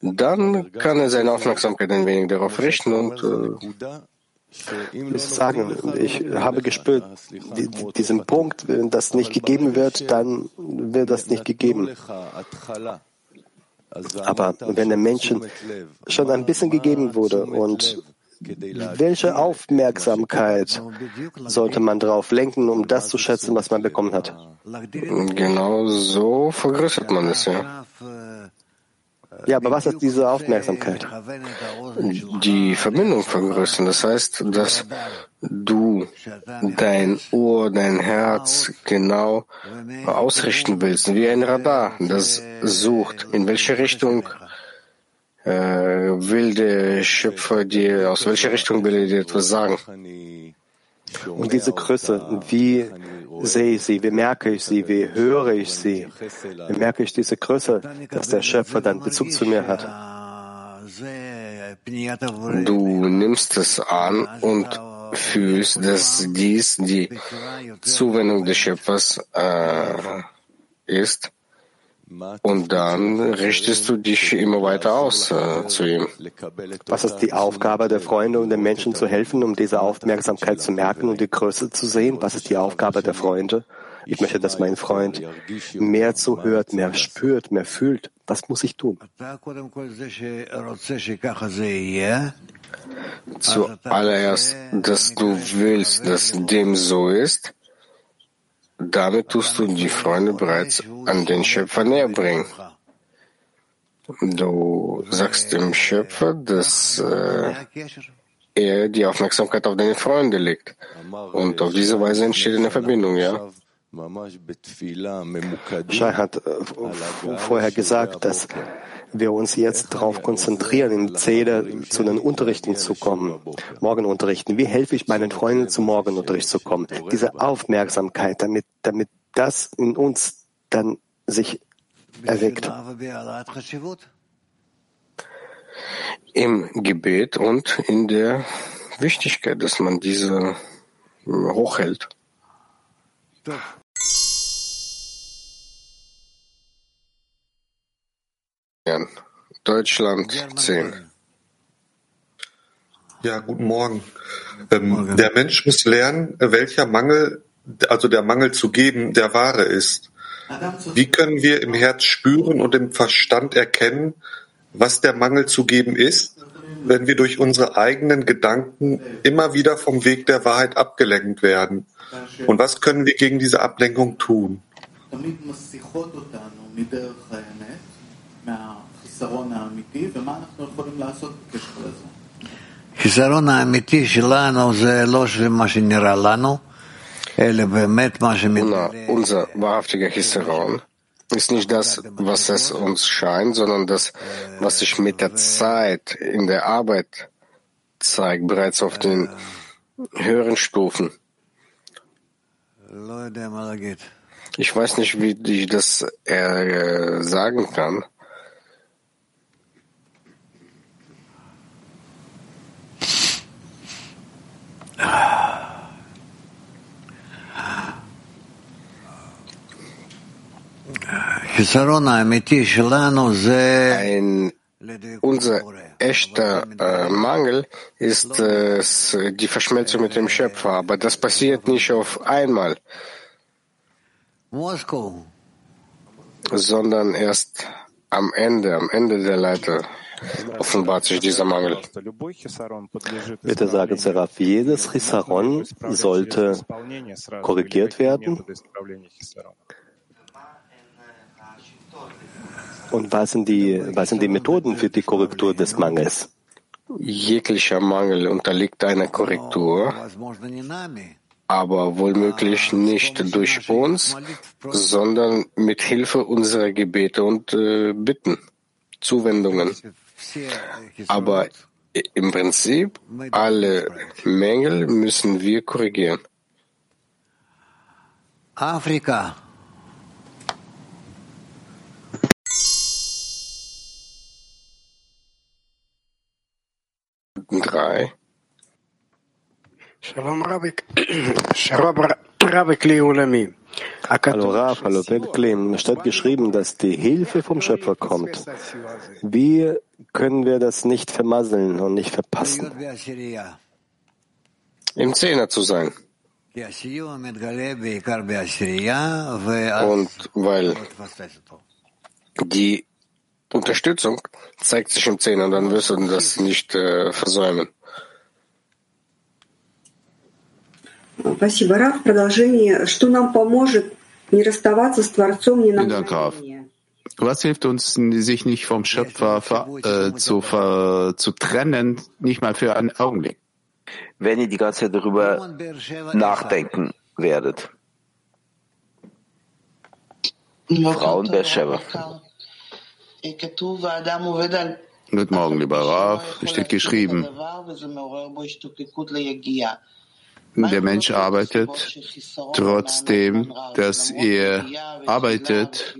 dann kann er seine Aufmerksamkeit ein wenig darauf richten und äh, sagen, ich habe gespürt, die, diesen Punkt, wenn das nicht gegeben wird, dann wird das nicht gegeben. Aber wenn der Menschen schon ein bisschen gegeben wurde und welche Aufmerksamkeit sollte man darauf lenken, um das zu schätzen, was man bekommen hat? Genau so vergrößert man es, ja. Ja, aber was ist diese Aufmerksamkeit? Die Verbindung vergrößern. Das heißt, dass du dein Ohr, dein Herz genau ausrichten willst, wie ein Radar, das sucht, in welche Richtung äh, will der Schöpfer dir, aus welcher Richtung will er dir etwas sagen? Und diese Größe, wie sehe ich sie, wie merke ich sie, wie höre ich sie, wie merke ich diese Größe, dass der Schöpfer dann Bezug zu mir hat. Du nimmst es an und fühlst, dass dies die Zuwendung des Schöpfers äh, ist. Und dann richtest du dich immer weiter aus äh, zu ihm. Was ist die Aufgabe der Freunde, um den Menschen zu helfen, um diese Aufmerksamkeit zu merken und die Größe zu sehen? Was ist die Aufgabe der Freunde? Ich möchte, dass mein Freund mehr zuhört, mehr spürt, mehr fühlt. Was muss ich tun? Zuallererst, dass du willst, dass dem so ist, damit tust du die Freunde bereits an den Schöpfer näher bringen. Du sagst dem Schöpfer, dass äh, er die Aufmerksamkeit auf deine Freunde legt. Und auf diese Weise entsteht eine Verbindung, ja? Shai hat äh, vorher gesagt, dass wir uns jetzt darauf konzentrieren, in Zeder zu den Unterrichten zu kommen, Morgenunterrichten. Wie helfe ich meinen Freunden zum Morgenunterricht zu kommen? Diese Aufmerksamkeit, damit, damit das in uns dann sich erweckt. Im Gebet und in der Wichtigkeit, dass man diese hochhält. Deutschland 10. Ja, guten Morgen. Ähm, der Mensch muss lernen, welcher Mangel, also der Mangel zu geben, der wahre ist. Wie können wir im Herz spüren und im Verstand erkennen, was der Mangel zu geben ist, wenn wir durch unsere eigenen Gedanken immer wieder vom Weg der Wahrheit abgelenkt werden? Und was können wir gegen diese Ablenkung tun? החיסרון האמיתי שלנו זה לא מה שנראה לנו, אלא באמת מה שמתגלה. Unser wahrhaftiger Chisaron ist nicht das, was es uns scheint, sondern das, was sich mit der Zeit in der Arbeit zeigt, bereits auf den höheren Stufen. Ich weiß nicht, wie ich das äh, sagen kann. Ein, unser echter äh, Mangel ist äh, die Verschmelzung mit dem Schöpfer, aber das passiert nicht auf einmal, sondern erst am Ende, am Ende der Leiter offenbart sich dieser Mangel. Bitte sagen, Seraph, jedes Chisaron sollte korrigiert werden. Und was sind, die, was sind die Methoden für die Korrektur des Mangels? Jeglicher Mangel unterliegt einer Korrektur, aber wohlmöglich nicht durch uns, sondern mit Hilfe unserer Gebete und äh, Bitten, Zuwendungen. Aber im Prinzip alle Mängel müssen wir korrigieren. Afrika. Drei. Shalom Rabik. Shalom Rabik Leulami. Hallo Raf, hallo Betklim. Es steht geschrieben, dass die Hilfe vom Schöpfer kommt. Wie können wir das nicht vermasseln und nicht verpassen? Im Zehner zu sein. Und weil die Unterstützung zeigt sich im Zehner, dann wirst du das nicht äh, versäumen. Спасибо, Раф. Продолжение. Что нам поможет не расставаться с Творцом ни на мгновение? Was hilft uns, sich nicht vom Schöpfer äh, zu, zu trennen, nicht mal für einen Augenblick? Wenn ihr die ganze Zeit darüber nachdenken werdet. Frauen Beersheba. Guten Morgen, lieber Rav. Es steht geschrieben, der Mensch arbeitet trotzdem, dass er arbeitet.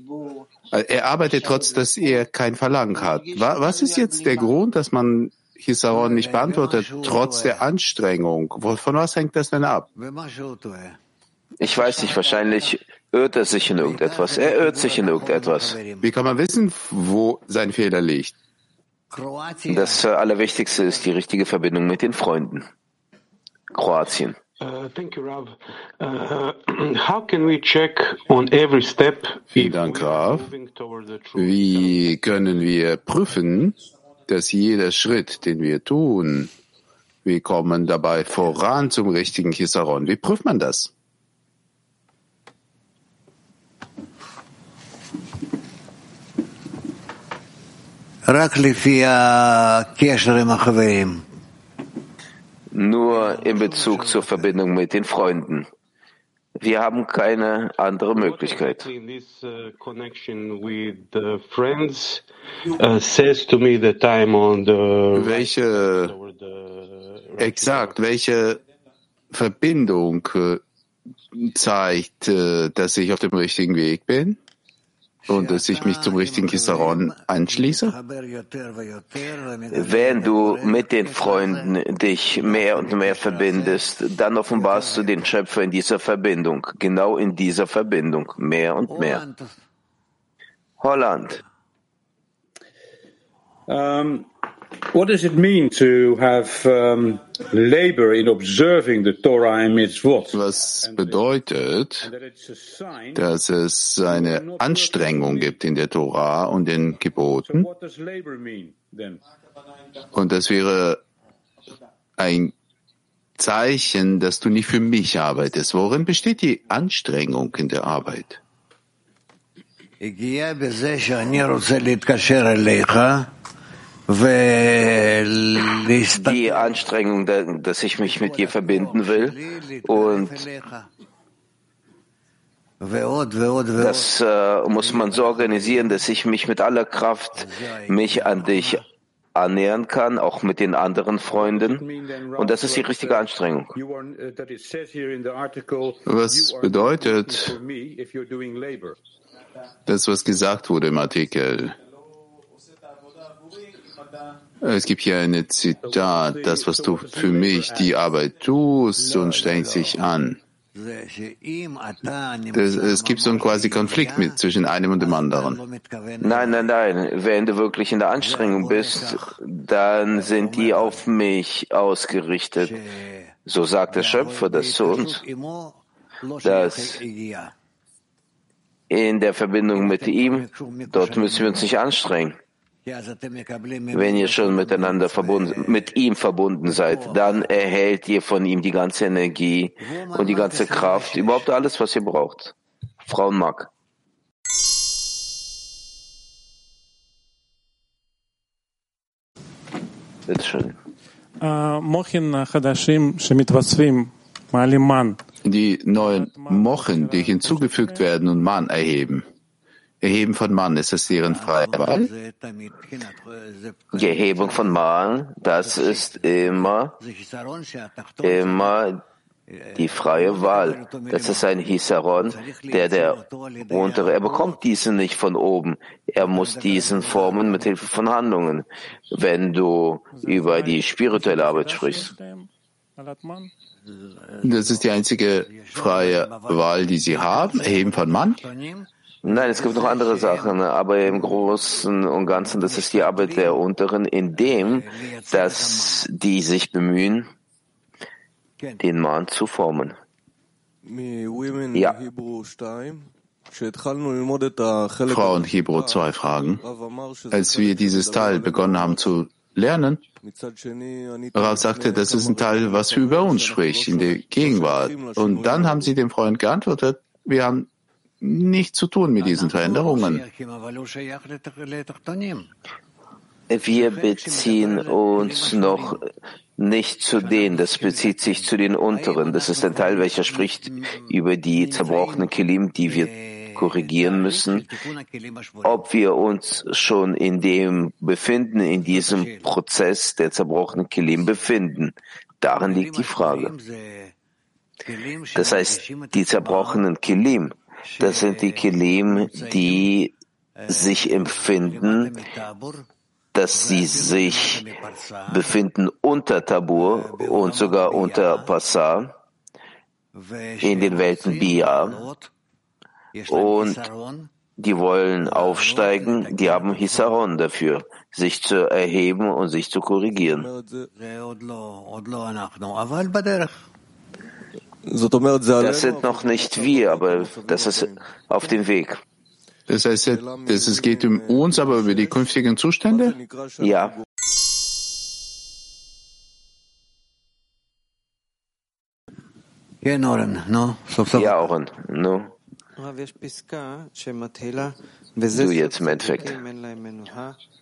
Er arbeitet trotz, dass er kein Verlangen hat. Was ist jetzt der Grund, dass man Hisaron nicht beantwortet, trotz der Anstrengung? Von was hängt das denn ab? Ich weiß nicht, wahrscheinlich irrt er sich in irgendetwas. Er irrt sich in irgendetwas. Wie kann man wissen, wo sein Fehler liegt? Das Allerwichtigste ist die richtige Verbindung mit den Freunden. Kroatien. Uh, thank you, Rav. Uh, how can we check on every step? Vielen Dank, Rav. Wie können wir prüfen, dass jeder Schritt, den wir tun, wir kommen dabei voran zum richtigen Chisaron? Wie prüft man das? רק לפי הקשר עם nur in Bezug zur Verbindung mit den Freunden. Wir haben keine andere Möglichkeit. Welche exakt, welche Verbindung äh, zeigt, äh, dass ich auf dem richtigen Weg bin? Und dass ich mich zum richtigen Kisaron anschließe? Wenn du mit den Freunden dich mehr und mehr verbindest, dann offenbarst du den Schöpfer in dieser Verbindung, genau in dieser Verbindung, mehr und mehr. Holland. Um, What does it mean to have um, labor in observing the Torah and mitzvot? Was bedeutet, dass es eine Anstrengung gibt in der Torah und den Geboten? Und das wäre ein Zeichen, dass du nicht für mich arbeitest. Worin besteht die Anstrengung in der Arbeit? Die Anstrengung, dass ich mich mit dir verbinden will und das äh, muss man so organisieren, dass ich mich mit aller Kraft mich an dich annähern kann, auch mit den anderen Freunden. Und das ist die richtige Anstrengung. Was bedeutet das, was gesagt wurde im Artikel? Es gibt hier ein Zitat, das, was du für mich die Arbeit tust und strengst sich an. Das, es gibt so einen quasi Konflikt mit zwischen einem und dem anderen. Nein, nein, nein. Wenn du wirklich in der Anstrengung bist, dann sind die auf mich ausgerichtet. So sagt der Schöpfer das zu uns, dass in der Verbindung mit ihm, dort müssen wir uns nicht anstrengen. Wenn ihr schon miteinander verbunden, mit ihm verbunden seid, dann erhält ihr von ihm die ganze Energie und die ganze Kraft, überhaupt alles, was ihr braucht. Frauen mag. Bitte schön. Die neuen Mochen, die hinzugefügt werden und Mann erheben. Erheben von Mann, ist das deren freie Wahl? Die Erhebung von Mann, das ist immer, immer die freie Wahl. Das ist ein Hisaron, der der untere, er bekommt diesen nicht von oben. Er muss diesen formen mit Hilfe von Handlungen. Wenn du über die spirituelle Arbeit sprichst. Das ist die einzige freie Wahl, die sie haben, erheben von Mann. Nein, es gibt noch andere Sachen, aber im Großen und Ganzen, das ist die Arbeit der Unteren, indem, dass die sich bemühen, den Mann zu formen. Ja. Frauen Hebräu zwei Fragen. Als wir dieses Teil begonnen haben zu lernen, Rav sagte, das ist ein Teil, was über uns spricht, in der Gegenwart. Und dann haben sie dem Freund geantwortet, wir haben nichts zu tun mit diesen Veränderungen. Wir beziehen uns noch nicht zu denen, das bezieht sich zu den unteren. Das ist ein Teil, welcher spricht über die zerbrochenen Kilim, die wir korrigieren müssen. Ob wir uns schon in dem befinden, in diesem Prozess der zerbrochenen Kilim befinden, darin liegt die Frage. Das heißt, die zerbrochenen Kilim, das sind die Kelim, die sich empfinden, dass sie sich befinden unter Tabur und sogar unter Passar in den Welten Bia. Und die wollen aufsteigen, die haben Hisaron dafür, sich zu erheben und sich zu korrigieren. Das sind noch nicht wir, aber das ist auf dem Weg. Das heißt, es geht um uns, aber über die künftigen Zustände? Ja. Ja, Oren, no. Du jetzt im Endeffekt.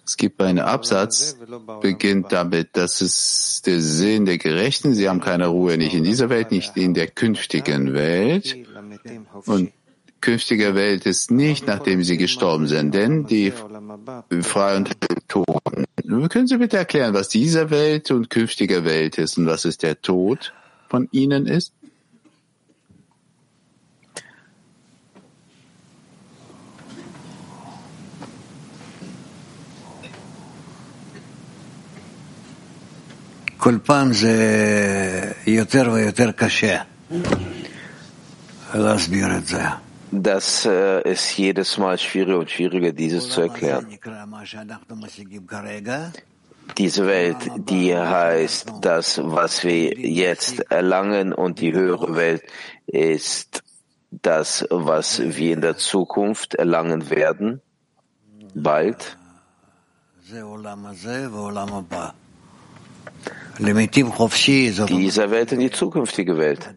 Es gibt einen Absatz, beginnt damit, dass es der Sinn der Gerechten, sie haben keine Ruhe, nicht in dieser Welt, nicht in der künftigen Welt. Und künftige Welt ist nicht, nachdem sie gestorben sind, denn die frei und Toten. Können Sie bitte erklären, was diese Welt und künftige Welt ist und was ist der Tod von ihnen ist? כל פעם זה יותר ויותר קשה להסביר את זה. Das äh, ist jedes Mal schwieriger und schwieriger, dieses zu erklären. Diese Welt, die heißt das, was wir jetzt erlangen, und die höhere Welt ist das, was wir in der Zukunft erlangen werden, bald. Dieser Welt in die zukünftige Welt.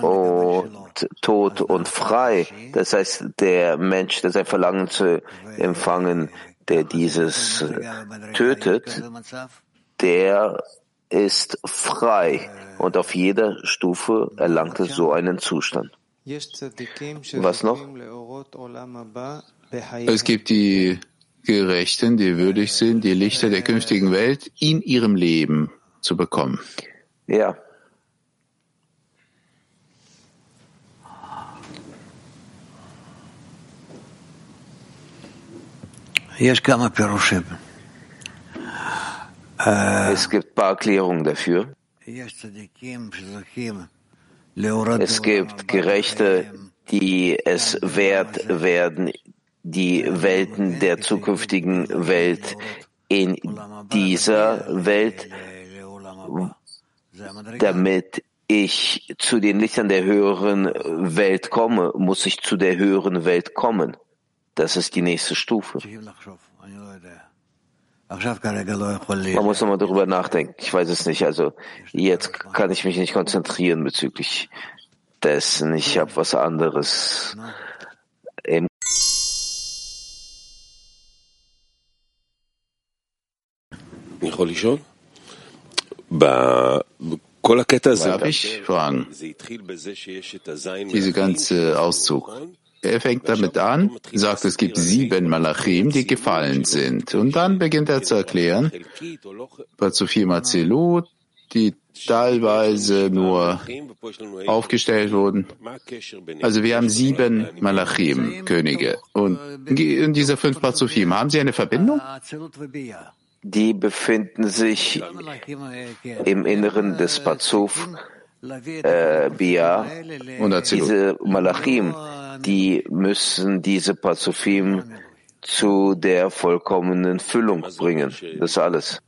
Und tot und frei, das heißt, der Mensch, der sein Verlangen zu empfangen, der dieses tötet, der ist frei und auf jeder Stufe erlangt er so einen Zustand. Was noch? Es gibt die Gerechten, die würdig sind, die Lichter der künftigen Welt in ihrem Leben zu bekommen. Ja. Es gibt ein paar Erklärungen dafür. Es gibt Gerechte, die es wert werden, die Welten der zukünftigen Welt in dieser Welt, damit ich zu den Lichtern der höheren Welt komme, muss ich zu der höheren Welt kommen. Das ist die nächste Stufe. Man muss nochmal darüber nachdenken. Ich weiß es nicht. Also jetzt kann ich mich nicht konzentrieren bezüglich dessen. Ich habe was anderes Darf ich fragen? Dieser ganze Auszug. Er fängt damit an, sagt, es gibt sieben Malachim, die gefallen sind. Und dann beginnt er zu erklären, Pazufim Azilut, die teilweise nur aufgestellt wurden. Also wir haben sieben Malachim, Könige. Und in dieser fünf Pazufim, haben sie eine Verbindung? Die befinden sich im Inneren des Pazuf, äh, Bia. Und diese Malachim, die müssen diese Pazufim zu der vollkommenen Füllung bringen. Das alles.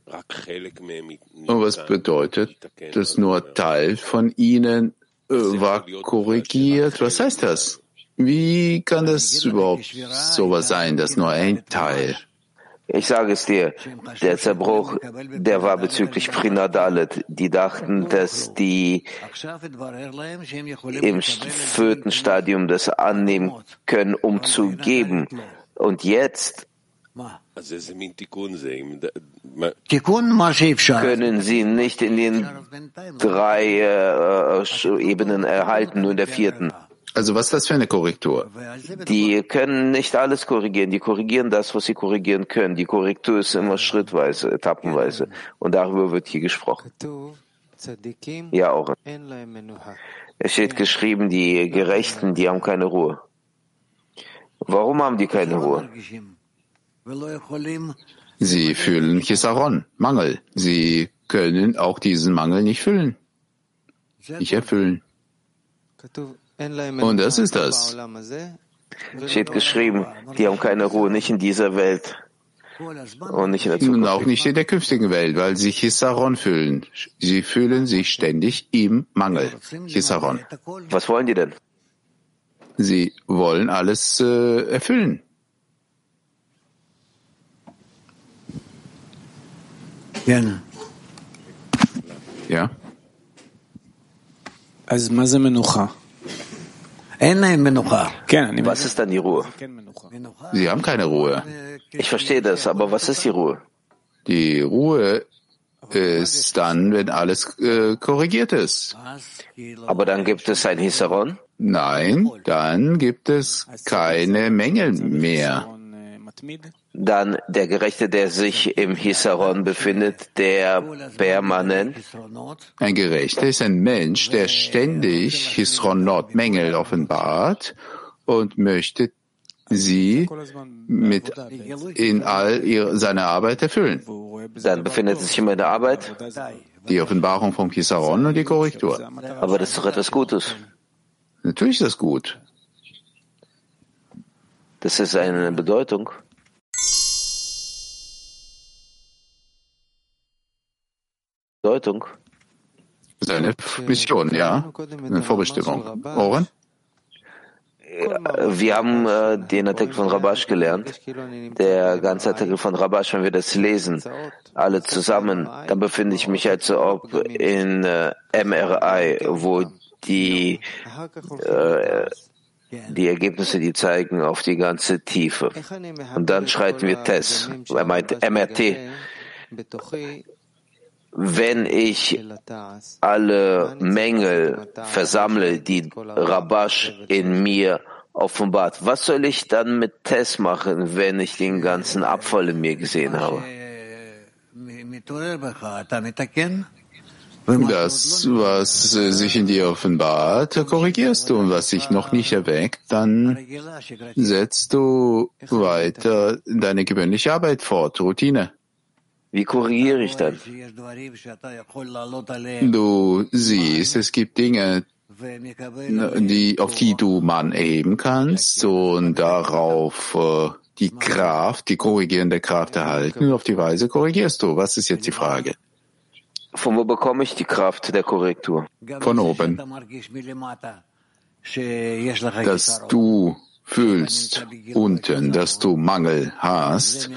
Und was bedeutet, dass nur Teil von ihnen äh, war korrigiert? Was heißt das? Wie kann das überhaupt sowas sein, dass nur ein Teil ich sage es dir, der Zerbruch, der war bezüglich Prinadalet. Die dachten, dass die im vierten Stadium das annehmen können, um zu geben. Und jetzt können sie nicht in den drei äh, Ebenen erhalten, nur in der vierten. Also was ist das für eine Korrektur? Die können nicht alles korrigieren. Die korrigieren das, was sie korrigieren können. Die Korrektur ist immer schrittweise, etappenweise. Und darüber wird hier gesprochen. Ja, auch. Es steht geschrieben, die Gerechten, die haben keine Ruhe. Warum haben die keine Ruhe? Sie fühlen Chisaron, Mangel. Sie können auch diesen Mangel nicht füllen, nicht erfüllen. Und das ist das. Steht geschrieben, die haben keine Ruhe, nicht in dieser Welt. Und nicht in der Zukunft. Und auch nicht in der künftigen Welt, weil sie Chisaron fühlen. Sie fühlen sich ständig im Mangel. Chisaron. Was wollen die denn? Sie wollen alles äh, erfüllen. Gerne. Ja. Also, was ist was ist dann die Ruhe? Sie haben keine Ruhe. Ich verstehe das, aber was ist die Ruhe? Die Ruhe ist dann, wenn alles äh, korrigiert ist. Aber dann gibt es ein Hisaron? Nein, dann gibt es keine Mängel mehr. Dann der Gerechte, der sich im Hisaron befindet, der permanent. Ein Gerechter ist ein Mensch, der ständig Hisronot Mängel offenbart und möchte sie mit in all ihre, seiner Arbeit erfüllen. Dann befindet sich immer in der Arbeit. Die Offenbarung vom Kisaron und die Korrektur. Aber das ist doch etwas Gutes. Natürlich ist das gut. Das ist eine Bedeutung. Bedeutung. Seine Mission, ja. Eine Vorbestimmung. Oren? Wir haben äh, den Artikel von Rabash gelernt. Der ganze Artikel von Rabash, wenn wir das lesen, alle zusammen, dann befinde ich mich, als ob in äh, MRI, wo die, äh, die Ergebnisse, die zeigen auf die ganze Tiefe. Und dann schreiten wir Test. Er meint MRT wenn ich alle Mängel versammle, die Rabash in mir offenbart, was soll ich dann mit Tess machen, wenn ich den ganzen Abfall in mir gesehen habe? Das, was sich in dir offenbart, korrigierst du und was sich noch nicht erweckt, dann setzt du weiter deine gewöhnliche Arbeit fort, Routine. Wie korrigiere ich dann? Du siehst, es gibt Dinge, die, auf die du man erheben kannst und darauf äh, die Kraft, die korrigierende Kraft erhalten und auf die Weise korrigierst du. Was ist jetzt die Frage? Von wo bekomme ich die Kraft der Korrektur? Von oben. Dass du fühlst unten, dass du Mangel hast,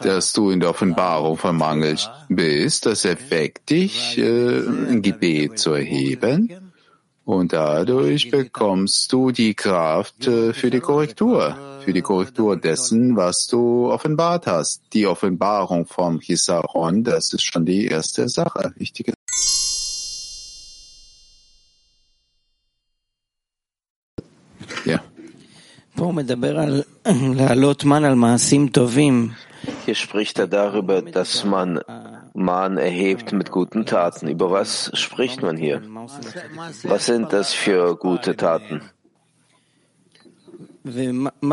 dass du in der Offenbarung von Mangel bist, das erweckt dich, äh, ein Gebet zu erheben. Und dadurch bekommst du die Kraft äh, für die Korrektur, für die Korrektur dessen, was du offenbart hast. Die Offenbarung vom Hisaron, das ist schon die erste Sache. Wichtige Hier spricht er darüber, dass man Mahn erhebt mit guten Taten. Über was spricht man hier? Was sind das für gute Taten?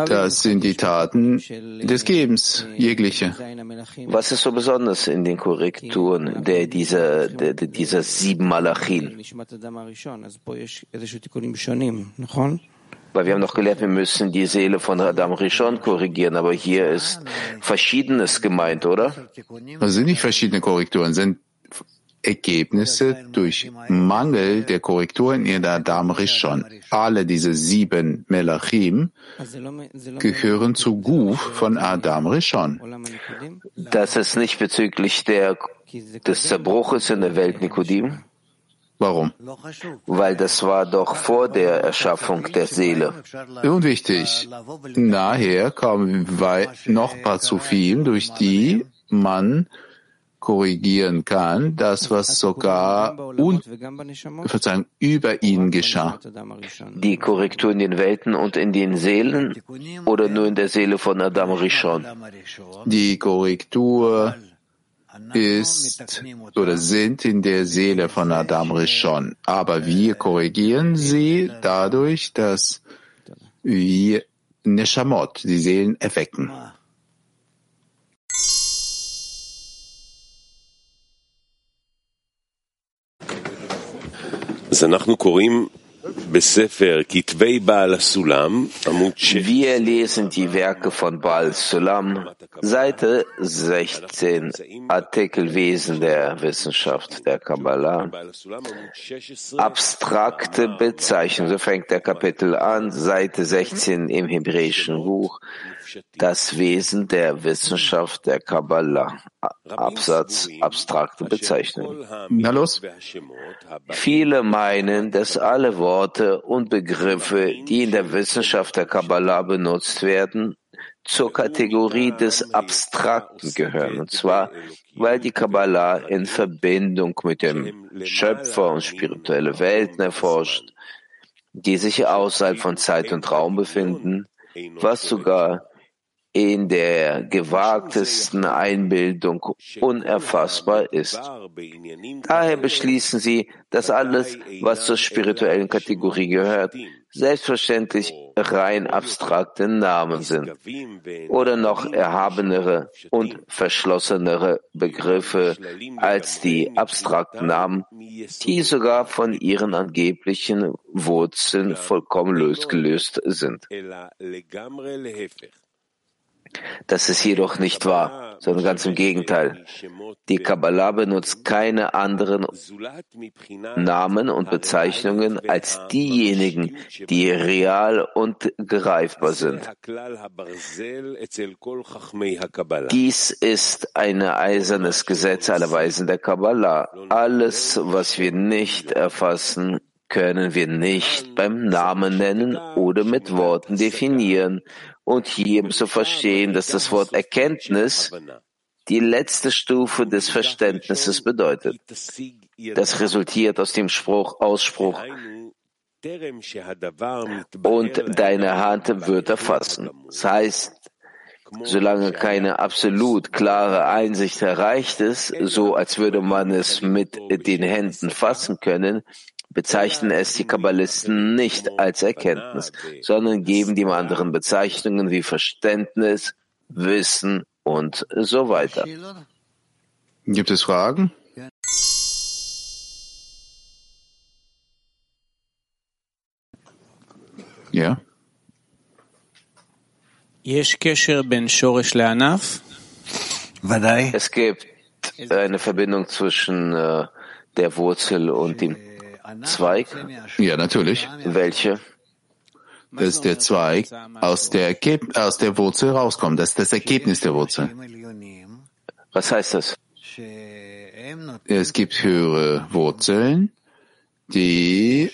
Das sind die Taten des Gebens, jegliche. Was ist so besonders in den Korrekturen der dieser, der, dieser sieben Malachim? Weil wir haben noch gelernt, wir müssen die Seele von Adam Rishon korrigieren, aber hier ist Verschiedenes gemeint, oder? Das sind nicht verschiedene Korrekturen, sind Ergebnisse durch Mangel der Korrekturen in Adam Rishon. Alle diese sieben Melachim gehören zu Guf von Adam Rishon. Das ist nicht bezüglich der, des Zerbruches in der Welt Nikodim? Warum? Weil das war doch vor der Erschaffung der Seele. Unwichtig. Nachher kommen noch Pazufim, durch die man korrigieren kann, das, was sogar un Verzeihung, über ihn geschah. Die Korrektur in den Welten und in den Seelen oder nur in der Seele von Adam Rishon? Die Korrektur ist oder sind in der Seele von Adam Rishon. Aber wir korrigieren sie dadurch, dass wir Neshamot, die Seelen, erwecken. Also, wir lesen die Werke von Baal Sulam, Seite 16, Artikelwesen der Wissenschaft der Kabbalah. Abstrakte Bezeichnung, so fängt der Kapitel an, Seite 16 im hebräischen Buch, das Wesen der Wissenschaft der Kabbalah. Absatz abstrakte Bezeichnung. Na los. Viele meinen, dass alle Worte und Begriffe, die in der Wissenschaft der Kabbalah benutzt werden, zur Kategorie des Abstrakten gehören. Und zwar, weil die Kabbalah in Verbindung mit dem Schöpfer und spirituelle Welten erforscht, die sich außerhalb von Zeit und Raum befinden, was sogar in der gewagtesten Einbildung unerfassbar ist. Daher beschließen sie, dass alles, was zur spirituellen Kategorie gehört, selbstverständlich rein abstrakte Namen sind oder noch erhabenere und verschlossenere Begriffe als die abstrakten Namen, die sogar von ihren angeblichen Wurzeln vollkommen losgelöst sind. Das ist jedoch nicht wahr, sondern ganz im Gegenteil. Die Kabbalah benutzt keine anderen Namen und Bezeichnungen als diejenigen, die real und greifbar sind. Dies ist ein eisernes Gesetz aller Weisen der Kabbalah. Alles, was wir nicht erfassen, können wir nicht beim Namen nennen oder mit Worten definieren und hier zu verstehen, dass das Wort Erkenntnis die letzte Stufe des Verständnisses bedeutet. Das resultiert aus dem Spruch, Ausspruch, und deine Hand wird erfassen. Das heißt, solange keine absolut klare Einsicht erreicht ist, so als würde man es mit den Händen fassen können, bezeichnen es die Kabbalisten nicht als Erkenntnis, sondern geben dem anderen Bezeichnungen wie Verständnis, Wissen und so weiter. Gibt es Fragen? Ja. Es gibt eine Verbindung zwischen äh, der Wurzel und dem Zweig? Ja, natürlich. Welche? Dass der Zweig aus der, aus der Wurzel rauskommt. Das ist das Ergebnis der Wurzel. Was heißt das? Es gibt höhere Wurzeln, die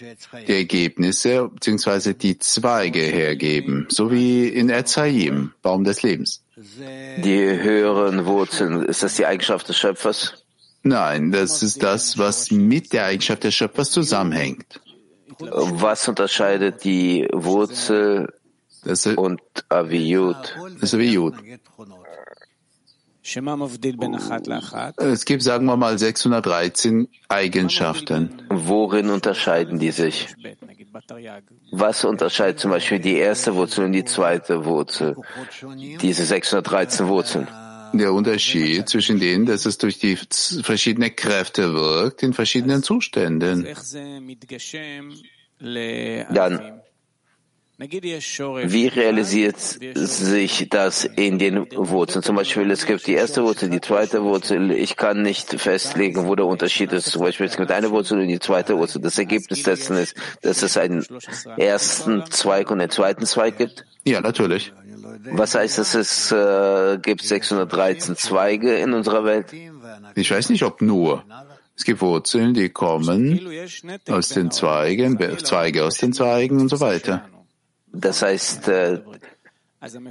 die Ergebnisse bzw. die Zweige hergeben, so wie in Erzaim, Baum des Lebens. Die höheren Wurzeln, ist das die Eigenschaft des Schöpfers? Nein, das ist das, was mit der Eigenschaft des Schöpfers zusammenhängt. Was unterscheidet die Wurzel das und Aviyut? Das Aviyut. Es gibt, sagen wir mal, 613 Eigenschaften. Worin unterscheiden die sich? Was unterscheidet zum Beispiel die erste Wurzel und die zweite Wurzel? Diese 613 Wurzeln der Unterschied zwischen denen, dass es durch die verschiedenen Kräfte wirkt in verschiedenen Zuständen. Dann, wie realisiert sich das in den Wurzeln? Zum Beispiel, es gibt die erste Wurzel, die zweite Wurzel. Ich kann nicht festlegen, wo der Unterschied ist. Zum Beispiel, es gibt eine Wurzel und die zweite Wurzel. Das Ergebnis dessen ist, dass es einen ersten Zweig und einen zweiten Zweig gibt? Ja, natürlich. Was heißt das? Es äh, gibt 613 Zweige in unserer Welt. Ich weiß nicht, ob nur. Es gibt Wurzeln, die kommen aus den Zweigen, Zweige aus den Zweigen und so weiter. Das heißt, äh,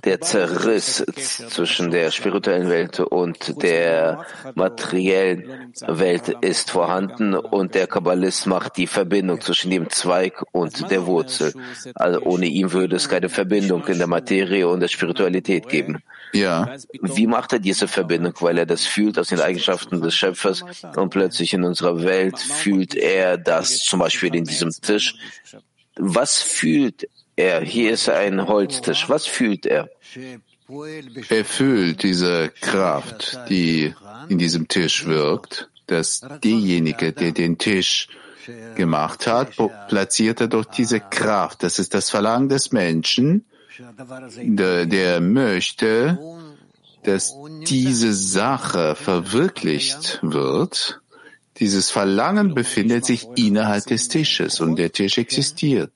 der Zerriss zwischen der spirituellen Welt und der materiellen Welt ist vorhanden und der Kabbalist macht die Verbindung zwischen dem Zweig und der Wurzel. Also ohne ihn würde es keine Verbindung in der Materie und der Spiritualität geben. Ja. Wie macht er diese Verbindung? Weil er das fühlt aus den Eigenschaften des Schöpfers und plötzlich in unserer Welt fühlt er das zum Beispiel in diesem Tisch. Was fühlt er? Hier ist ein Holztisch. Was fühlt er? Er fühlt diese Kraft, die in diesem Tisch wirkt, dass derjenige, der den Tisch gemacht hat, platziert er durch diese Kraft. Das ist das Verlangen des Menschen, der, der möchte, dass diese Sache verwirklicht wird. Dieses Verlangen befindet sich innerhalb des Tisches und der Tisch existiert.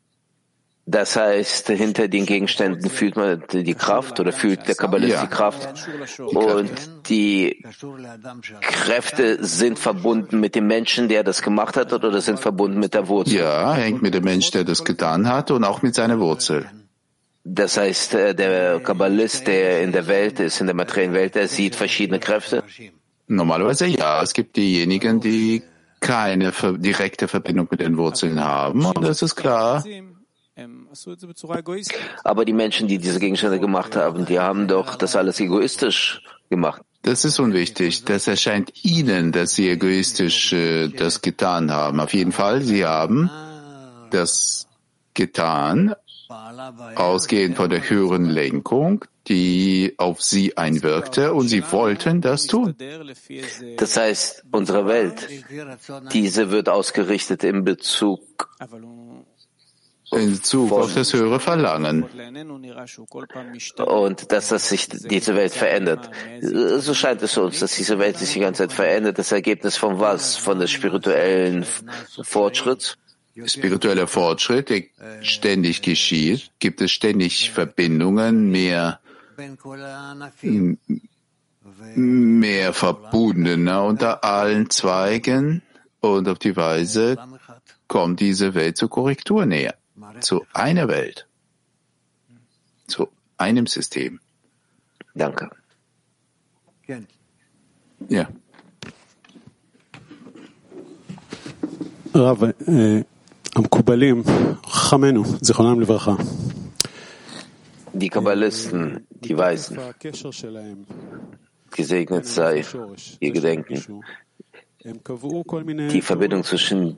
Das heißt, hinter den Gegenständen fühlt man die Kraft oder fühlt der Kabbalist ja. die Kraft. Und die Kräfte sind verbunden mit dem Menschen, der das gemacht hat, oder sind verbunden mit der Wurzel? Ja, hängt mit dem Menschen, der das getan hat und auch mit seiner Wurzel. Das heißt, äh, der Kabbalist, der in der Welt ist, in der materiellen Welt, der sieht verschiedene Kräfte? Normalerweise ja. Es gibt diejenigen, die keine direkte Verbindung mit den Wurzeln haben. Und das ist klar. Aber die Menschen, die diese Gegenstände gemacht haben, die haben doch das alles egoistisch gemacht. Das ist unwichtig. Das erscheint Ihnen, dass Sie egoistisch äh, das getan haben. Auf jeden Fall, Sie haben das getan, ausgehend von der höheren Lenkung, die auf Sie einwirkte, und Sie wollten das tun. Das heißt, unsere Welt, diese wird ausgerichtet in Bezug in Bezug auf das höhere Verlangen. Und dass das sich diese Welt verändert. So scheint es uns, dass diese Welt sich die ganze Zeit verändert. Das Ergebnis von was? Von des spirituellen Fortschritts? Spiritueller Fortschritt, der ständig geschieht, gibt es ständig Verbindungen, mehr, mehr Verbundener unter allen Zweigen und auf die Weise kommt diese Welt zur Korrektur näher zu einer Welt, zu einem System. Danke. Ja. רב, המקובלים, חכמינו, זיכרונם לברכה. Die Kabbalisten, die Weisen, gesegnet sei ihr Gedenken, die Verbindung zwischen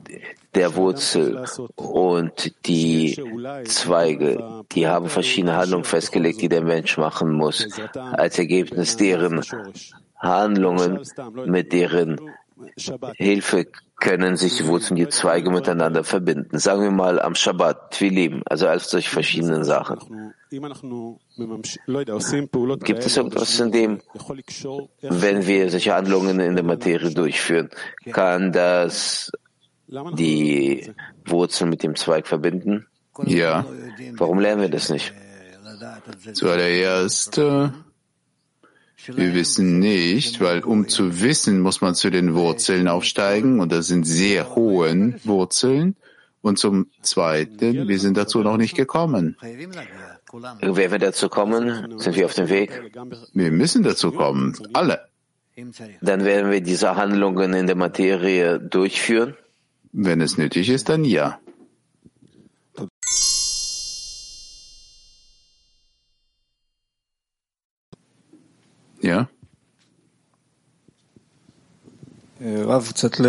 der Wurzel und die Zweige, die haben verschiedene Handlungen festgelegt, die der Mensch machen muss, als Ergebnis deren Handlungen, mit deren Hilfe können sich die Wurzeln, die Zweige miteinander verbinden. Sagen wir mal am Shabbat, Twilim, also als solche verschiedenen Sachen. Gibt es irgendwas in dem, wenn wir solche Handlungen in der Materie durchführen, kann das die Wurzel mit dem Zweig verbinden? Ja. Warum lernen wir das nicht? Zuallererst, äh, wir wissen nicht, weil um zu wissen, muss man zu den Wurzeln aufsteigen und das sind sehr hohen Wurzeln. Und zum Zweiten, wir sind dazu noch nicht gekommen. Werden wir dazu kommen? Sind wir auf dem Weg? Wir müssen dazu kommen, alle. Dann werden wir diese Handlungen in der Materie durchführen? Wenn es nötig ist, dann ja. Ja. רב, קצת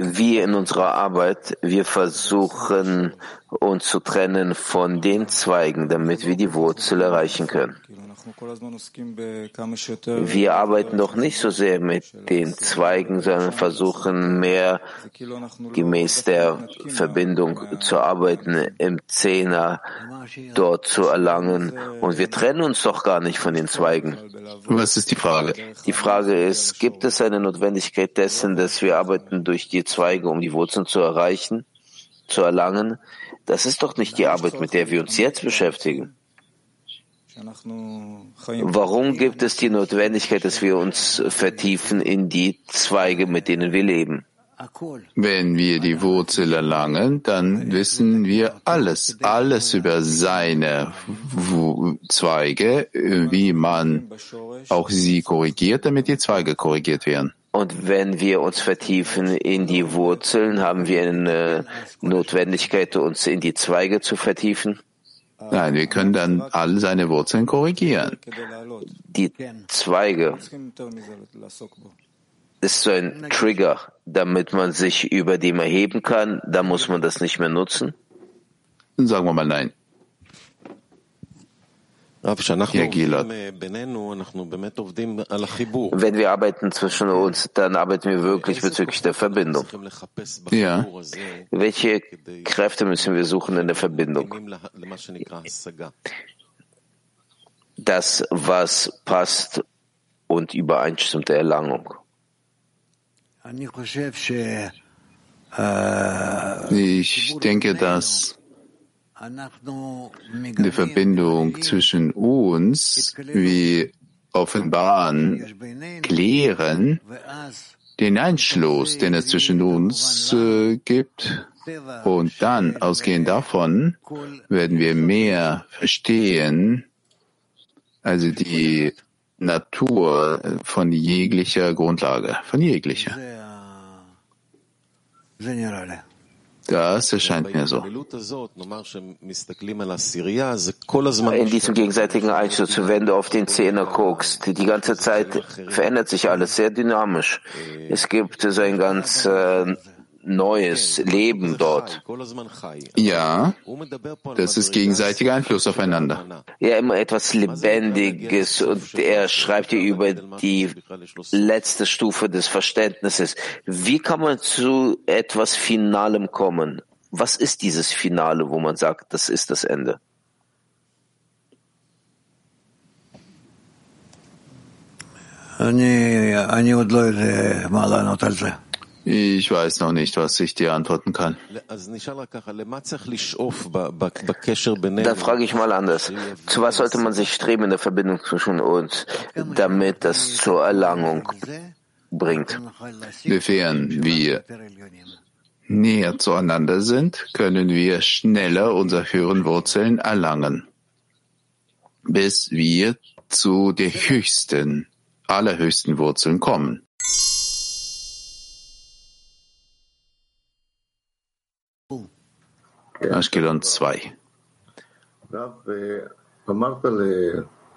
wir in unserer Arbeit, wir versuchen uns zu trennen von den Zweigen, damit wir die Wurzel erreichen können. Wir arbeiten doch nicht so sehr mit den Zweigen, sondern versuchen mehr gemäß der Verbindung zu arbeiten, im Zehner dort zu erlangen. Und wir trennen uns doch gar nicht von den Zweigen. Was ist die Frage? Die Frage ist, gibt es eine Notwendigkeit dessen, dass wir arbeiten durch die Zweige, um die Wurzeln zu erreichen, zu erlangen? Das ist doch nicht die Arbeit, mit der wir uns jetzt beschäftigen. Warum gibt es die Notwendigkeit, dass wir uns vertiefen in die Zweige, mit denen wir leben? Wenn wir die Wurzel erlangen, dann wissen wir alles, alles über seine Zweige, wie man auch sie korrigiert, damit die Zweige korrigiert werden. Und wenn wir uns vertiefen in die Wurzeln, haben wir eine Notwendigkeit, uns in die Zweige zu vertiefen? Nein, wir können dann all seine Wurzeln korrigieren. Die Zweige ist so ein Trigger, damit man sich über dem erheben kann. Da muss man das nicht mehr nutzen. Sagen wir mal nein. Wenn wir arbeiten zwischen uns, dann arbeiten wir wirklich bezüglich der Verbindung. Ja. Welche Kräfte müssen wir suchen in der Verbindung? Das, was passt und übereinstimmt der Erlangung. Ich denke, dass die Verbindung zwischen uns, wie offenbaren, klären den Einschluss, den es zwischen uns äh, gibt. Und dann, ausgehend davon, werden wir mehr verstehen, also die Natur von jeglicher Grundlage, von jeglicher. Das erscheint mir so. In diesem gegenseitigen Einschluss, wenn du auf den Zehner guckst, die ganze Zeit verändert sich alles sehr dynamisch. Es gibt so ein ganz äh, neues Leben dort. Ja, das ist gegenseitiger Einfluss aufeinander. Ja, immer etwas Lebendiges und er schreibt hier über die letzte Stufe des Verständnisses. Wie kann man zu etwas Finalem kommen? Was ist dieses Finale, wo man sagt, das ist das Ende? Ich weiß noch nicht, was ich dir antworten kann. Dann frage ich mal anders. Zu was sollte man sich streben in der Verbindung zwischen uns, damit das zur Erlangung bringt? Inwiefern wir näher zueinander sind, können wir schneller unsere höheren Wurzeln erlangen, bis wir zu der höchsten, allerhöchsten Wurzeln kommen. Ashkelon 2.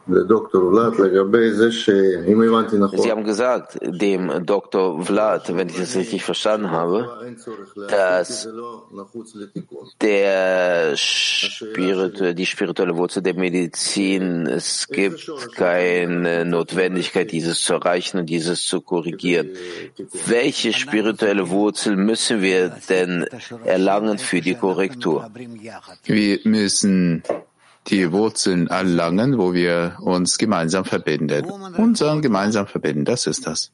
Sie haben gesagt, dem Dr. Vlad, wenn ich das richtig verstanden habe, dass der Spiritu die spirituelle Wurzel der Medizin, es gibt keine Notwendigkeit, dieses zu erreichen und dieses zu korrigieren. Welche spirituelle Wurzel müssen wir denn erlangen für die Korrektur? Wir müssen die Wurzeln erlangen, wo wir uns gemeinsam verbinden. Unseren gemeinsam verbinden, das ist das.